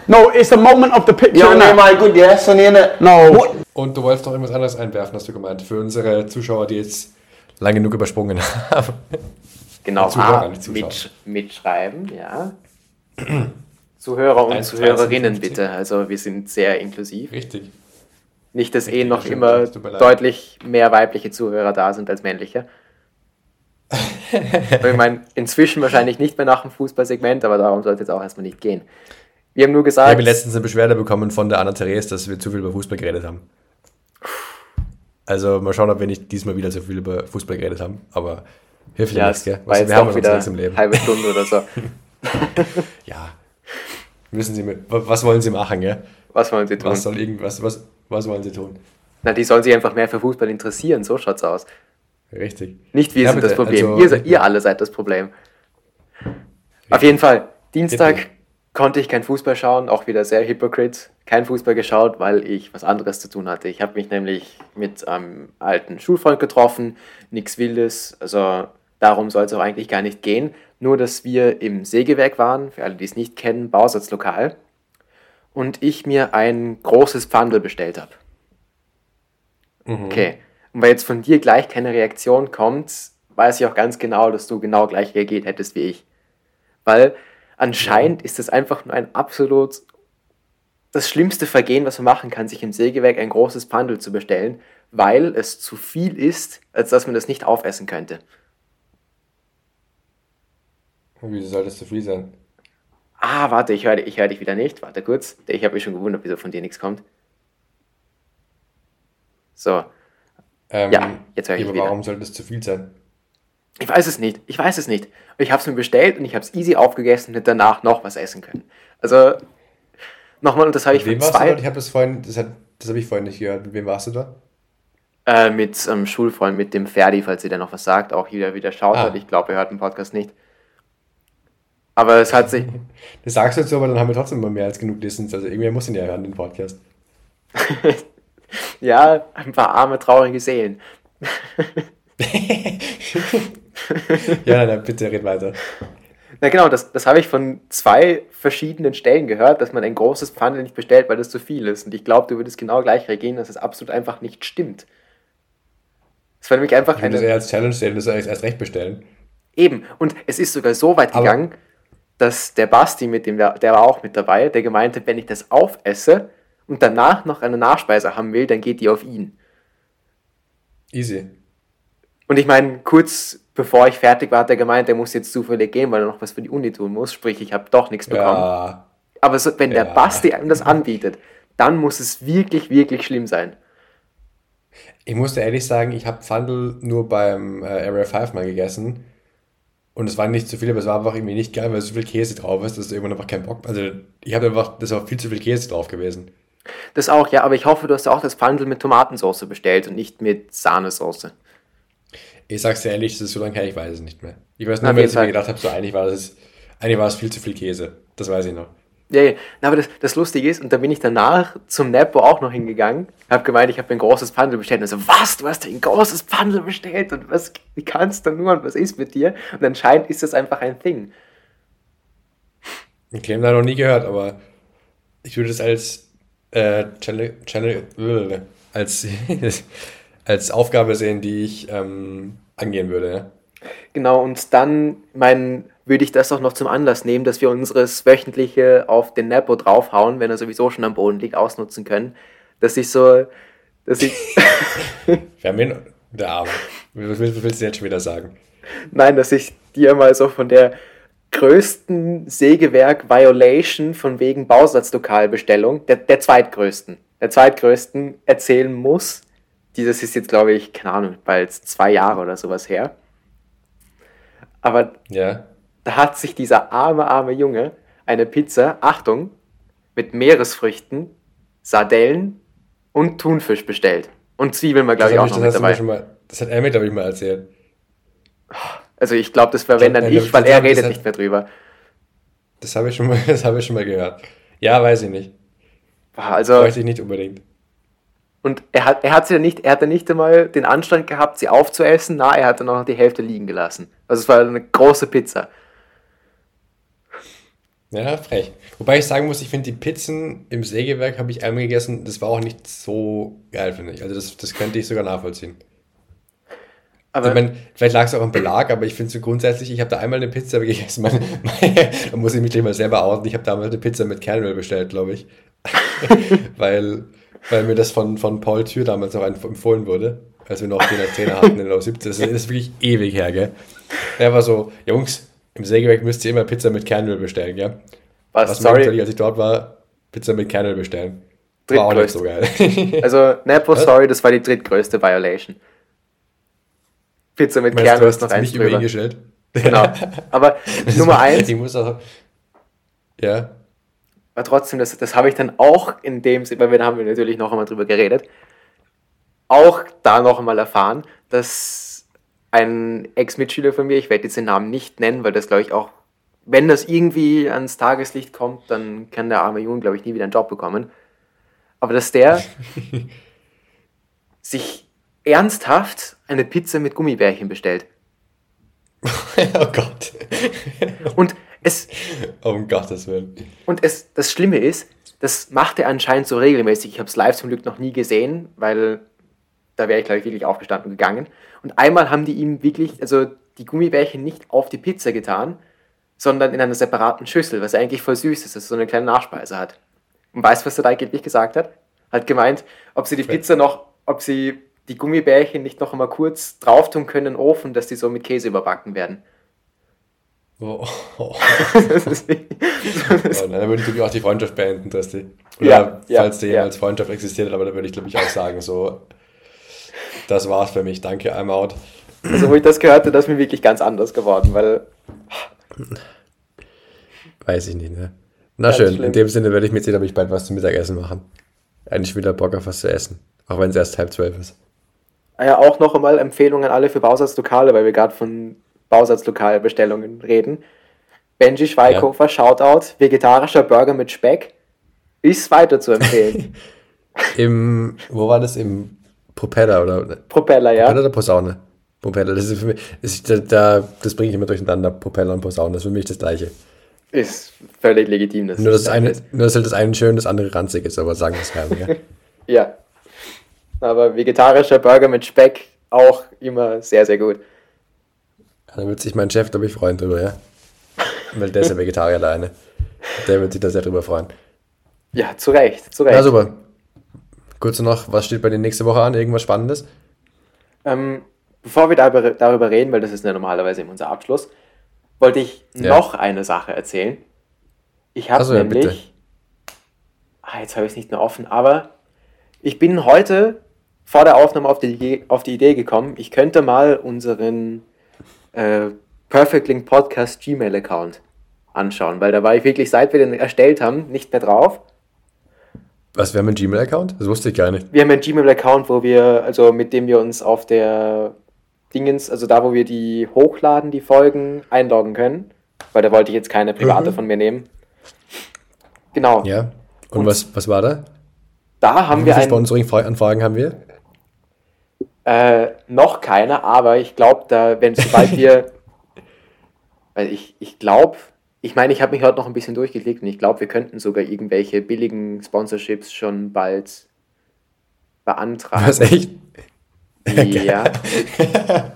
no, it's the moment of the picture. Innit? Neymar, good, yeah? Sunny, innit? No. What? und du wolltest noch irgendwas anderes einwerfen, hast du gemeint, für unsere Zuschauer, die jetzt lang genug übersprungen haben. genau, Zuhörer, A, nicht Zuschauer. mitsch mitschreiben, ja. Zuhörer und 1, Zuhörerinnen 13, bitte. Also wir sind sehr inklusiv. Richtig. Nicht, dass eh Richtig, noch stimmt, immer deutlich mehr weibliche Zuhörer da sind als männliche. ich meine, inzwischen wahrscheinlich nicht mehr nach dem Fußballsegment, aber darum sollte es auch erstmal nicht gehen. Wir haben nur Ich gesagt, habe letztens eine Beschwerde bekommen von der Anna-Therese, dass wir zu viel über Fußball geredet haben. Also mal schauen, ob wir nicht diesmal wieder so viel über Fußball geredet haben, aber hilft ja nichts, gell? Was, jetzt wir haben wieder nichts im Leben. eine halbe Stunde oder so. Ja. Müssen Sie mit, wa- was wollen Sie machen, gell? Was wollen sie tun? Was soll irgendwas, was, was wollen Sie tun? Na, die sollen sich einfach mehr für Fußball interessieren, so schaut's aus. Richtig. Nicht wir Ja, sind bitte, das Problem, also- ihr, ihr alle seid das Problem. Auf jeden Fall, Dienstag Bitte. konnte ich kein Fußball schauen, auch wieder sehr hypocrite. Kein Fußball geschaut, weil ich was anderes zu tun hatte. Ich habe mich nämlich mit einem alten Schulfreund getroffen, nichts Wildes, also darum soll es auch eigentlich gar nicht gehen. Nur, dass wir im Sägewerk waren, für alle, die es nicht kennen, Bausatzlokal, und ich mir ein großes Pfandel bestellt habe. Okay. Und weil jetzt von dir gleich keine Reaktion kommt, weiß ich auch ganz genau, dass du genau gleich reagiert hättest wie ich. Weil anscheinend ist es einfach nur ein absolut das schlimmste Vergehen, was man machen kann, sich im Sägewerk ein großes Pandel zu bestellen, weil es zu viel ist, als dass man das nicht aufessen könnte. Wieso soll das zu viel sein? Ah, warte, ich höre ich hör dich wieder nicht. Warte kurz. Ich habe mich schon gewundert, wieso von dir nichts kommt. So, Ähm, Ja, jetzt höre ich aber wieder. warum soll das zu viel sein? Ich weiß es nicht. Ich weiß es nicht. Ich habe es mir bestellt und ich habe es easy aufgegessen und hätte danach noch was essen können. Also, nochmal, und das habe ich Wem von warst du dort? Ich zwei habe das vorhin, das, hat, das habe ich vorhin nicht gehört. Mit wem warst du da? äh, mit einem Schulfreund, mit dem Ferdi, falls ihr da noch was sagt, auch wieder wieder schaut Ah. hat. Ich glaube, er hört den Podcast nicht. Aber es hat sich, Das sagst du jetzt so, aber dann haben wir trotzdem immer mehr als genug Listens. Also irgendwer muss ihn ja hören, den Podcast. ja, ein paar arme, traurige Seelen. Ja, nein, bitte red weiter. Na genau, das, das habe ich von zwei verschiedenen Stellen gehört, dass man ein großes Pfandel nicht bestellt, weil das zu viel ist. Und ich glaube, du würdest genau gleich reagieren, dass es absolut einfach nicht stimmt. Es war nämlich einfach Ich würde das eine... eher als Challenge sehen, das soll ich erst recht bestellen. Eben. Und es ist sogar so weit Aber- gegangen, dass der Basti, mit dem der, der war auch mit dabei, der gemeint hat, wenn ich das aufesse und danach noch eine Nachspeise haben will, dann geht die auf ihn. Easy. Und ich meine, kurz bevor ich fertig war, hat er gemeint, er muss jetzt zufällig gehen, weil er noch was für die Uni tun muss. Sprich, ich habe doch nichts bekommen. Ja, Aber so, wenn der Ja. Basti einem das anbietet, dann muss es wirklich, wirklich schlimm sein. ich musste ehrlich sagen, ich habe Pfandel nur beim äh, Area 5 mal gegessen. Und es war nicht zu viel, aber es war einfach irgendwie nicht geil, weil so viel Käse drauf ist, dass du irgendwann einfach keinen Bock Also ich habe einfach, das war viel zu viel Käse drauf gewesen. Das auch, ja, aber ich hoffe, du hast auch das Pfandel mit Tomatensauce bestellt und nicht mit Sahnesoße. Ich sag's dir ehrlich, das ist so lange her, ich weiß es nicht mehr. Ich weiß nur, weil ich mir gedacht habe, so eigentlich war das, eigentlich war es viel zu viel Käse. Das weiß ich noch. Ja, ja. Na, aber das, das Lustige ist, und da bin ich danach zum Nepo auch noch hingegangen, habe gemeint, ich habe ein großes Pfandel bestellt. Und so, was, du hast ein großes Pfandel bestellt? Und was, wie kannst du nur? Und was ist mit dir? Und anscheinend ist das einfach ein Thing. Ich habe da noch nie gehört, aber ich würde es als äh, Channel, Channel, als, als Aufgabe sehen, die ich ähm, angehen würde. Ja? Genau, und dann, mein, würde ich das auch noch zum Anlass nehmen, dass wir unseres wöchentliche auf den Nepo draufhauen, wenn er sowieso schon am Boden liegt, ausnutzen können. Dass ich so, dass ich, Wir haben ihn, der Arme. Was willst du jetzt schon wieder sagen? nein, dass ich dir mal so von der größten Sägewerk-Violation von wegen Bausatzlokalbestellung, der, der zweitgrößten, der zweitgrößten erzählen muss. Dieses ist jetzt, glaube ich, keine Ahnung, bald zwei Jahre oder sowas her. Aber Ja. da hat sich dieser arme, arme Junge eine Pizza, Achtung, mit Meeresfrüchten, Sardellen und Thunfisch bestellt. Und Zwiebeln war, glaube ich, das, auch noch das, mit dabei. mal, das hat er mir, glaube ich, mal erzählt. Also ich glaube, das war wenn dann ich, weil er redet nicht mehr drüber. Das habe ich, schon mal- das hab ich schon mal gehört. Ja, weiß ich nicht. Also, Weiß ich nicht unbedingt. und er hat, er hat sie ja nicht, er hatte nicht einmal den Anstand gehabt, sie aufzuessen. Na, er hat dann noch die Hälfte liegen gelassen. Also es war eine große Pizza. Ja, frech. Wobei ich sagen muss, ich finde die Pizzen im Sägewerk habe ich einmal gegessen, das war auch nicht so geil, finde ich. Also das, das könnte ich sogar nachvollziehen. Aber ich meine, vielleicht lag es auch am Belag, aber ich finde so grundsätzlich, ich habe da einmal eine Pizza gegessen. Meine, meine, da muss ich mich gleich mal selber outen. Ich habe damals eine Pizza mit Kernöl bestellt, glaube ich. weil, weil mir das von, von Paul Thür damals auch empfohlen wurde, als wir noch den Trainer hatten in der 17. Das ist wirklich ewig her, gell? Er war so, Jungs, im Sägewerk müsst ihr immer Pizza mit Kernöl bestellen, gell? was, Was sorry. ich, als ich dort war, Pizza mit Kernöl bestellen. War auch nicht so geil. also Nepo, sorry, das war die drittgrößte Violation. Pizza mit Meinst du, hast noch jetzt eins mich über ihn gestellt? Genau. Aber Das Nummer eins Ich muss auch, ja. Aber trotzdem, das, das habe ich dann auch in dem Sinne, weil wir da haben wir natürlich noch einmal drüber geredet, auch da noch einmal erfahren, dass ein Ex-Mitschüler von mir, ich werde jetzt den Namen nicht nennen, weil das glaube ich auch, wenn das irgendwie ans Tageslicht kommt, dann kann der arme Junge, glaube ich, nie wieder einen Job bekommen. Aber dass der sich ernsthaft eine Pizza mit Gummibärchen bestellt. oh Gott. Und es, Um Gottes Willen. Und es, das Schlimme ist, das macht er anscheinend so regelmäßig. Ich habe es live zum Glück noch nie gesehen, weil da wäre ich, glaube ich, wirklich aufgestanden und gegangen. Und einmal haben die ihm wirklich, also die Gummibärchen nicht auf die Pizza getan, sondern in einer separaten Schüssel, was eigentlich voll süß ist, dass es so eine kleine Nachspeise hat. Und weißt du, was er da angeblich gesagt hat? Hat gemeint, ob sie die Pizza noch, ob sie die Gummibärchen nicht noch einmal kurz drauf tun können Ofen, dass die so mit Käse überbacken werden. Oh, oh. Das ist wirklich- Oh, nein, dann würde ich glaube ich auch die Freundschaft beenden, Tristi. Oder Ja, ja, falls die ja. jemals Freundschaft existiert, aber da würde ich glaube ich auch sagen, so, das war's für mich. Danke, I'm out. Also wo ich das gehört habe, das ist mir wirklich ganz anders geworden, weil Weiß ich nicht, ne? Na Ganz schön, schlimm. in dem Sinne werde ich mir jetzt ob ich bald was zum Mittagessen machen. Eigentlich wieder Bock auf was zu essen. Auch wenn es erst halb zwölf ist. Ja auch noch einmal Empfehlungen an alle für Bausatzlokale, weil wir gerade von Bausatzlokalbestellungen reden. Benji Schweighofer, Shoutout, vegetarischer Burger mit Speck, ist weiter zu empfehlen. Im, wo war das? Im Propeller oder? Propeller, ja. Propeller oder Posaune? Propeller, das ist für mich, ist, da, da, das bringe ich immer durcheinander, Propeller und Posaune, das ist für mich das gleiche. Ist völlig legitim. dass Nur, dass das eine, ist. nur, dass halt das eine schön, das andere ranzig ist, aber sagen wir es keinem, ja. Ja. Aber vegetarischer Burger mit Speck auch immer sehr, sehr gut. Da wird sich mein Chef, glaube ich, freuen drüber, ja. Weil der ist ja Vegetarier alleine. Der wird sich da sehr drüber freuen. Ja, zu Recht, zu Recht. Ja, super. Kurz noch, was steht bei dir nächste Woche an? Irgendwas Spannendes? Ähm, bevor wir darüber, reden, weil das ist ja normalerweise immer unser Abschluss, wollte ich Ja. noch eine Sache erzählen. Ich habe so, ja, nämlich, bitte. ah, jetzt habe ich es nicht mehr offen, aber ich bin heute vor der Aufnahme auf die, Idee- auf die Idee gekommen, ich könnte mal unseren äh, Perfect Link Podcast Gmail-Account anschauen, weil da war ich wirklich, seit wir den erstellt haben, nicht mehr drauf. Was, wir haben einen Gmail-Account? Das wusste ich gar nicht. Wir haben einen Gmail-Account, wo wir, also mit dem wir uns auf der Dingens, also da, wo wir die hochladen, die Folgen, einloggen können. Weil da wollte ich jetzt keine private Mhm. von mir nehmen. Genau. Ja. Und, was, was war da? Da haben Wie wir viele ein, Sponsoring-Anfragen haben wir? Äh, noch keine, aber ich glaube, da, wenn sobald wir, weil ich, ich glaube, ich meine, ich habe mich heute noch ein bisschen durchgeklickt und ich glaube, wir könnten sogar irgendwelche billigen Sponsorships schon bald beantragen. Was, echt? Ja.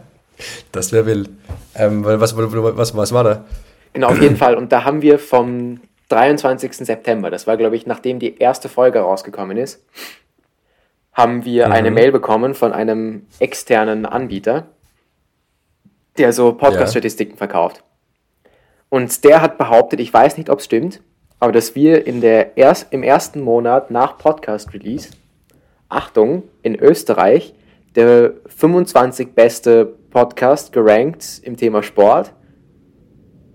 Das wäre wild. Ähm, was, was, was war da? Genau, auf jeden Fall. Und da haben wir vom 23. September, das war, glaube ich, nachdem die erste Folge rausgekommen ist, haben wir eine Mail bekommen von einem externen Anbieter, der so Podcast-Statistiken verkauft. Und der hat behauptet, ich weiß nicht, ob es stimmt, aber dass wir in der erst, im ersten Monat nach Podcast-Release, Achtung, in Österreich, der 25 beste Podcast gerankt im Thema Sport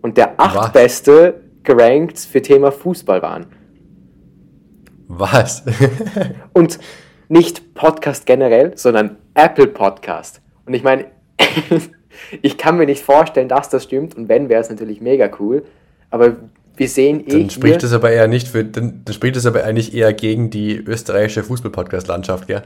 und der Was? achtbeste gerankt für Thema Fußball waren. Was? Und nicht Podcast generell, sondern Apple Podcast. Und ich meine, ich kann mir nicht vorstellen, dass das stimmt. Und wenn, wäre es natürlich mega cool. Aber wir sehen eh Dann spricht das aber eher nicht für, dann, dann spricht das aber eigentlich eher gegen die österreichische Fußball-Podcast-Landschaft, ja?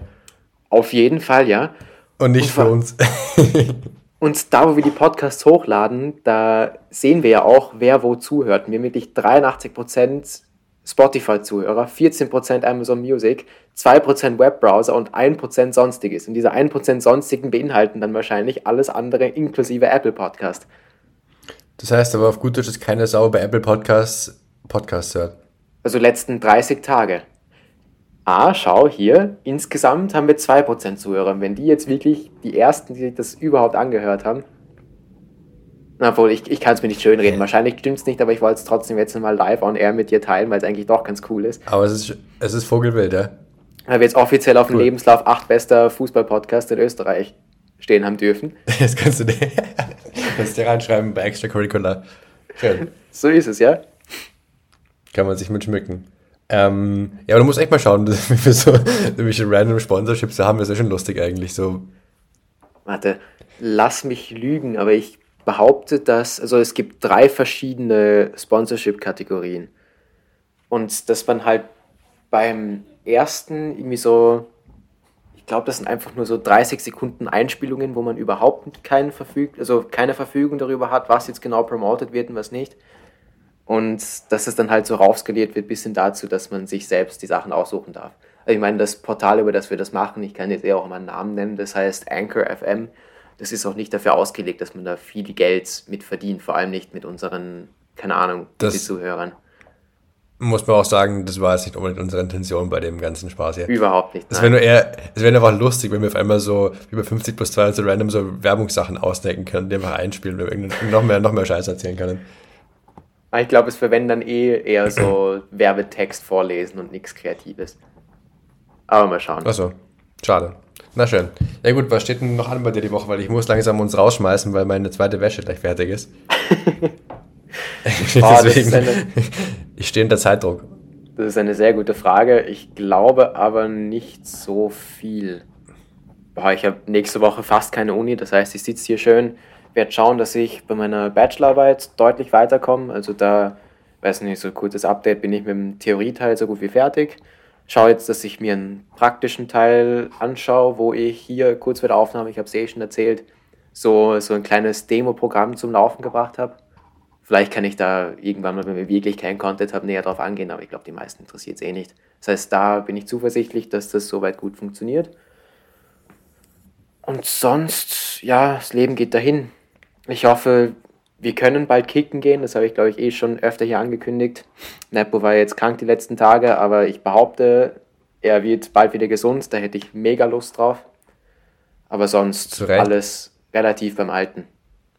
auf jeden Fall, ja. Und nicht für Und uns. Und da, wo wir die Podcasts hochladen, da sehen wir ja auch, wer wo zuhört. Und Wir haben wirklich 83% Spotify-Zuhörer, 14% Amazon Music, 2% Webbrowser und 1% Sonstiges. Und diese 1% Sonstigen beinhalten dann wahrscheinlich alles andere inklusive Apple Podcast. Das heißt aber auf gut Deutsch, dass keine Sau bei Apple Podcasts Podcasts hört. Also letzten 30 Tage. Ah, schau hier, insgesamt haben wir 2% Zuhörer. Wenn die jetzt wirklich die ersten, die sich das überhaupt angehört haben, na, obwohl ich, ich kann es mir nicht schönreden. Wahrscheinlich stimmt es nicht, aber ich wollte es trotzdem jetzt mal live on air mit dir teilen, weil es eigentlich doch ganz cool ist. Aber es ist, es ist Vogelwild, ja? Weil wir jetzt offiziell auf dem Cool. Lebenslauf 8 bester Fußball-Podcast in Österreich stehen haben dürfen. Das kannst du dir, kannst dir reinschreiben bei Extracurricular. Schön. So ist es, ja. Kann man sich mit schmücken. Ähm, ja, aber du musst echt mal schauen, wie wir so nämlich random Sponsorships haben. Das ist ja schon lustig eigentlich. So, Warte, lass mich lügen, aber ich behaupte, dass, also es gibt drei verschiedene Sponsorship-Kategorien. Und dass man halt beim ersten irgendwie so, ich glaube, das sind einfach nur so 30 Sekunden Einspielungen, wo man überhaupt keinen verfügt, also keine Verfügung darüber hat, was jetzt genau promoted wird und was nicht. Und dass es dann halt so raufskaliert wird, bis hin dazu, dass man sich selbst die Sachen aussuchen darf. Also ich meine, das Portal, über das wir das machen, ich kann jetzt eher auch mal einen Namen nennen, das heißt Anchor FM. Das ist auch nicht dafür ausgelegt, dass man da viel Geld mit verdient, vor allem nicht mit unseren, keine Ahnung, Das- Zuhörern. muss man auch sagen, das war jetzt nicht unbedingt unsere Intention bei dem ganzen Spaß hier. Überhaupt nicht. Es wäre nur eher, es wäre einfach lustig, wenn wir auf einmal so über 50 plus 2 so random so Werbungssachen ausdenken können, die einfach einspielen, irgendeinen- noch mehr, noch mehr Scheiß erzählen können. Ich glaube, es verwenden dann eh eher so Werbetext vorlesen und nichts Kreatives. Aber mal schauen. Achso, schade. Na schön. Ja gut, was steht denn noch an bei dir die Woche? Weil ich muss langsam uns rausschmeißen, weil meine zweite Wäsche gleich fertig ist. Oh, ist eine- ich stehe unter Zeitdruck. Das ist eine sehr gute Frage. Ich glaube aber nicht so viel. Boah, ich habe nächste Woche fast keine Uni, das heißt, ich sitze hier schön, werde schauen, dass ich bei meiner Bachelorarbeit deutlich weiterkomme. Also da, weiß nicht, so kurzes Update, bin ich mit dem Theorieteil so gut wie fertig. Schaue jetzt, dass ich mir einen praktischen Teil anschaue, wo ich hier kurz vor der Aufnahme, ich habe es eh schon erzählt, so, so ein kleines Demo-Programm zum Laufen gebracht habe. Vielleicht kann ich da irgendwann mal, wenn wir wirklich keinen Content haben, näher drauf angehen, aber ich glaube, die meisten interessiert es eh nicht. Das heißt, da bin ich zuversichtlich, dass das soweit gut funktioniert. Und sonst, ja, das Leben geht dahin. Ich hoffe, wir können bald kicken gehen. Das habe ich, glaube ich, eh schon öfter hier angekündigt. Nepo war jetzt krank die letzten Tage, aber ich behaupte, er wird bald wieder gesund. Da hätte ich mega Lust drauf. Aber sonst Zu Recht. alles relativ beim Alten.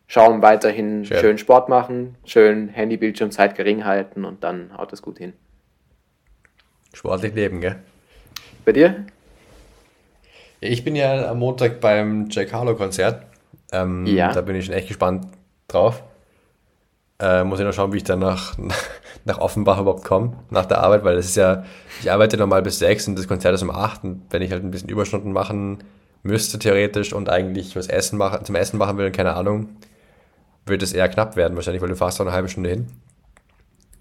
Schauen weiterhin Schön. schön Sport machen, schön Handy-Bildschirmzeit gering halten und dann haut es gut hin. Sportlich leben, gell? Bei dir? Ich bin ja am Montag beim Jack Harlow-Konzert. Ähm, Ja. Da bin ich schon echt gespannt drauf. Äh, muss ich noch schauen, wie ich dann nach, nach Offenbach überhaupt komme, nach der Arbeit, weil das ist ja, ich arbeite normal bis sechs und das Konzert ist um acht und wenn ich halt ein bisschen Überstunden machen müsste, theoretisch, und eigentlich was Essen machen, zum Essen machen will, keine Ahnung, wird es eher knapp werden, wahrscheinlich, weil du fährst auch eine halbe Stunde hin.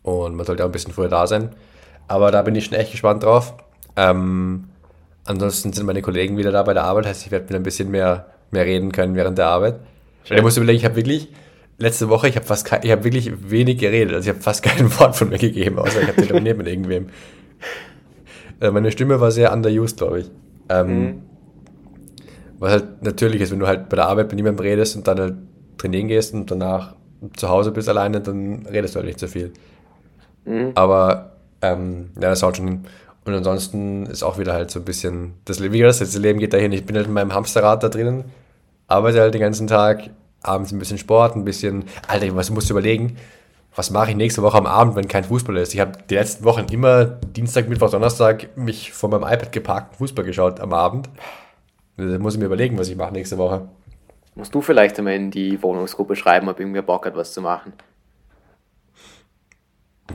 Und man sollte auch ein bisschen früher da sein. Aber da bin ich schon echt gespannt drauf. Ähm, ansonsten sind meine Kollegen wieder da bei der Arbeit, heißt, ich werde mit ein bisschen mehr, mehr reden können während der Arbeit. Und ich muss überlegen, ich habe wirklich, letzte Woche, ich habe fast kein, ich habe wirklich wenig geredet, also ich habe fast kein Wort von mir gegeben, außer ich habe telefoniert mit irgendwem. Äh, meine Stimme war sehr underused, glaube ich. Ähm, Was halt natürlich ist, wenn du halt bei der Arbeit mit niemandem redest und dann halt trainieren gehst und danach zu Hause bist alleine, dann redest du halt nicht so viel. Aber ähm, ja, das haut schon hin. Und ansonsten ist auch wieder halt so ein bisschen, das, wie gesagt, das Leben geht dahin. Ich bin halt in meinem Hamsterrad da drinnen, arbeite halt den ganzen Tag, abends ein bisschen Sport, ein bisschen, Alter, was musst du überlegen? Was mache ich nächste Woche am Abend, wenn kein Fußball ist? Ich habe die letzten Wochen immer Dienstag, Mittwoch, Donnerstag mich vor meinem iPad geparkt und Fußball geschaut am Abend. Da muss ich mir überlegen, was ich mache nächste Woche. Musst du vielleicht einmal in die Wohnungsgruppe schreiben, ob irgendwer Bock hat, was zu machen.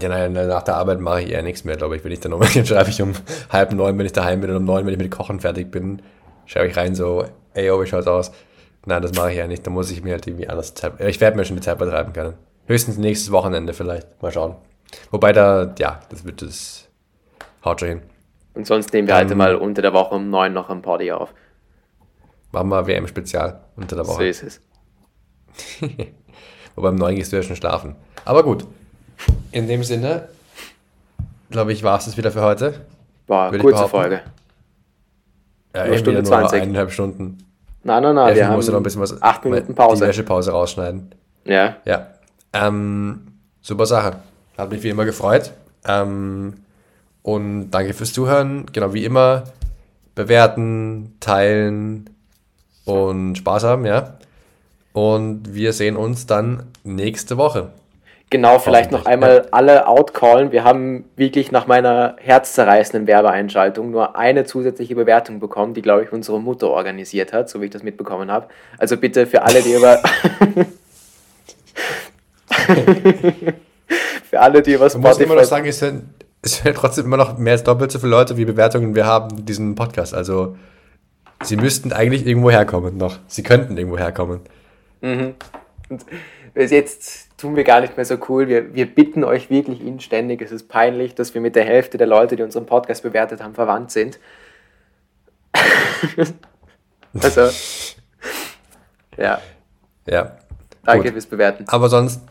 Ja, nein, nach der Arbeit mache ich eher nichts mehr, glaube ich. Wenn ich dann um, dann schreibe ich um halb neun, wenn ich daheim bin und um neun, wenn ich mit Kochen fertig bin, schreibe ich rein so, ey, oh, wie schaut's aus? Nein, das mache ich ja nicht. Da muss ich mir halt irgendwie anders Zeit. Ich werde mir schon die Zeit betreiben können. Höchstens nächstes Wochenende vielleicht. Mal schauen. Wobei da, ja, das wird das. Haut schon hin. Und sonst nehmen wir Ähm, heute mal unter der Woche um neun noch ein Party auf. Machen wir WM-Spezial unter der So Woche. ist es. Wobei um neun gehst du ja schon schlafen. Aber gut. In dem Sinne, glaube ich, war es das wieder für heute. War ich kurze. Folge. Ja, Stunde nur 20. eineinhalb Stunden. Nein, nein, nein, Ja, wir ich musste noch ein bisschen was. acht Minuten Die Pause. Wäschepause rausschneiden. Ja, Ja. Ähm, super Sache. Hat mich wie immer gefreut. Ähm, und danke fürs Zuhören. Genau wie immer. Bewerten, teilen und Spaß haben, ja. Und wir sehen uns dann nächste Woche. Genau, vielleicht noch einmal alle outcallen. Wir haben wirklich nach meiner herzzerreißenden Werbeeinschaltung nur eine zusätzliche Bewertung bekommen, die, glaube ich, unsere Mutter organisiert hat, so wie ich das mitbekommen habe. Also bitte für alle, die über... für alle, die über Man muss immer noch Spotify... sagen, es sind, es sind trotzdem immer noch mehr als doppelt so viele Leute, wie Bewertungen wir haben in diesem Podcast. Also, sie müssten eigentlich irgendwo herkommen noch. Sie könnten irgendwo herkommen. Bis jetzt tun wir gar nicht mehr so cool. Wir, wir bitten euch wirklich inständig. Es ist peinlich, dass wir mit der Hälfte der Leute, die unseren Podcast bewertet haben, verwandt sind. also, ja, Ja. danke Gut. fürs Bewerten. Aber sonst,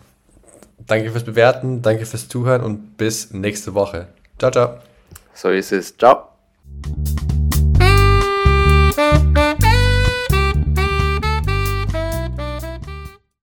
danke fürs Bewerten, danke fürs Zuhören und bis nächste Woche. Ciao, ciao. So ist es. Ciao.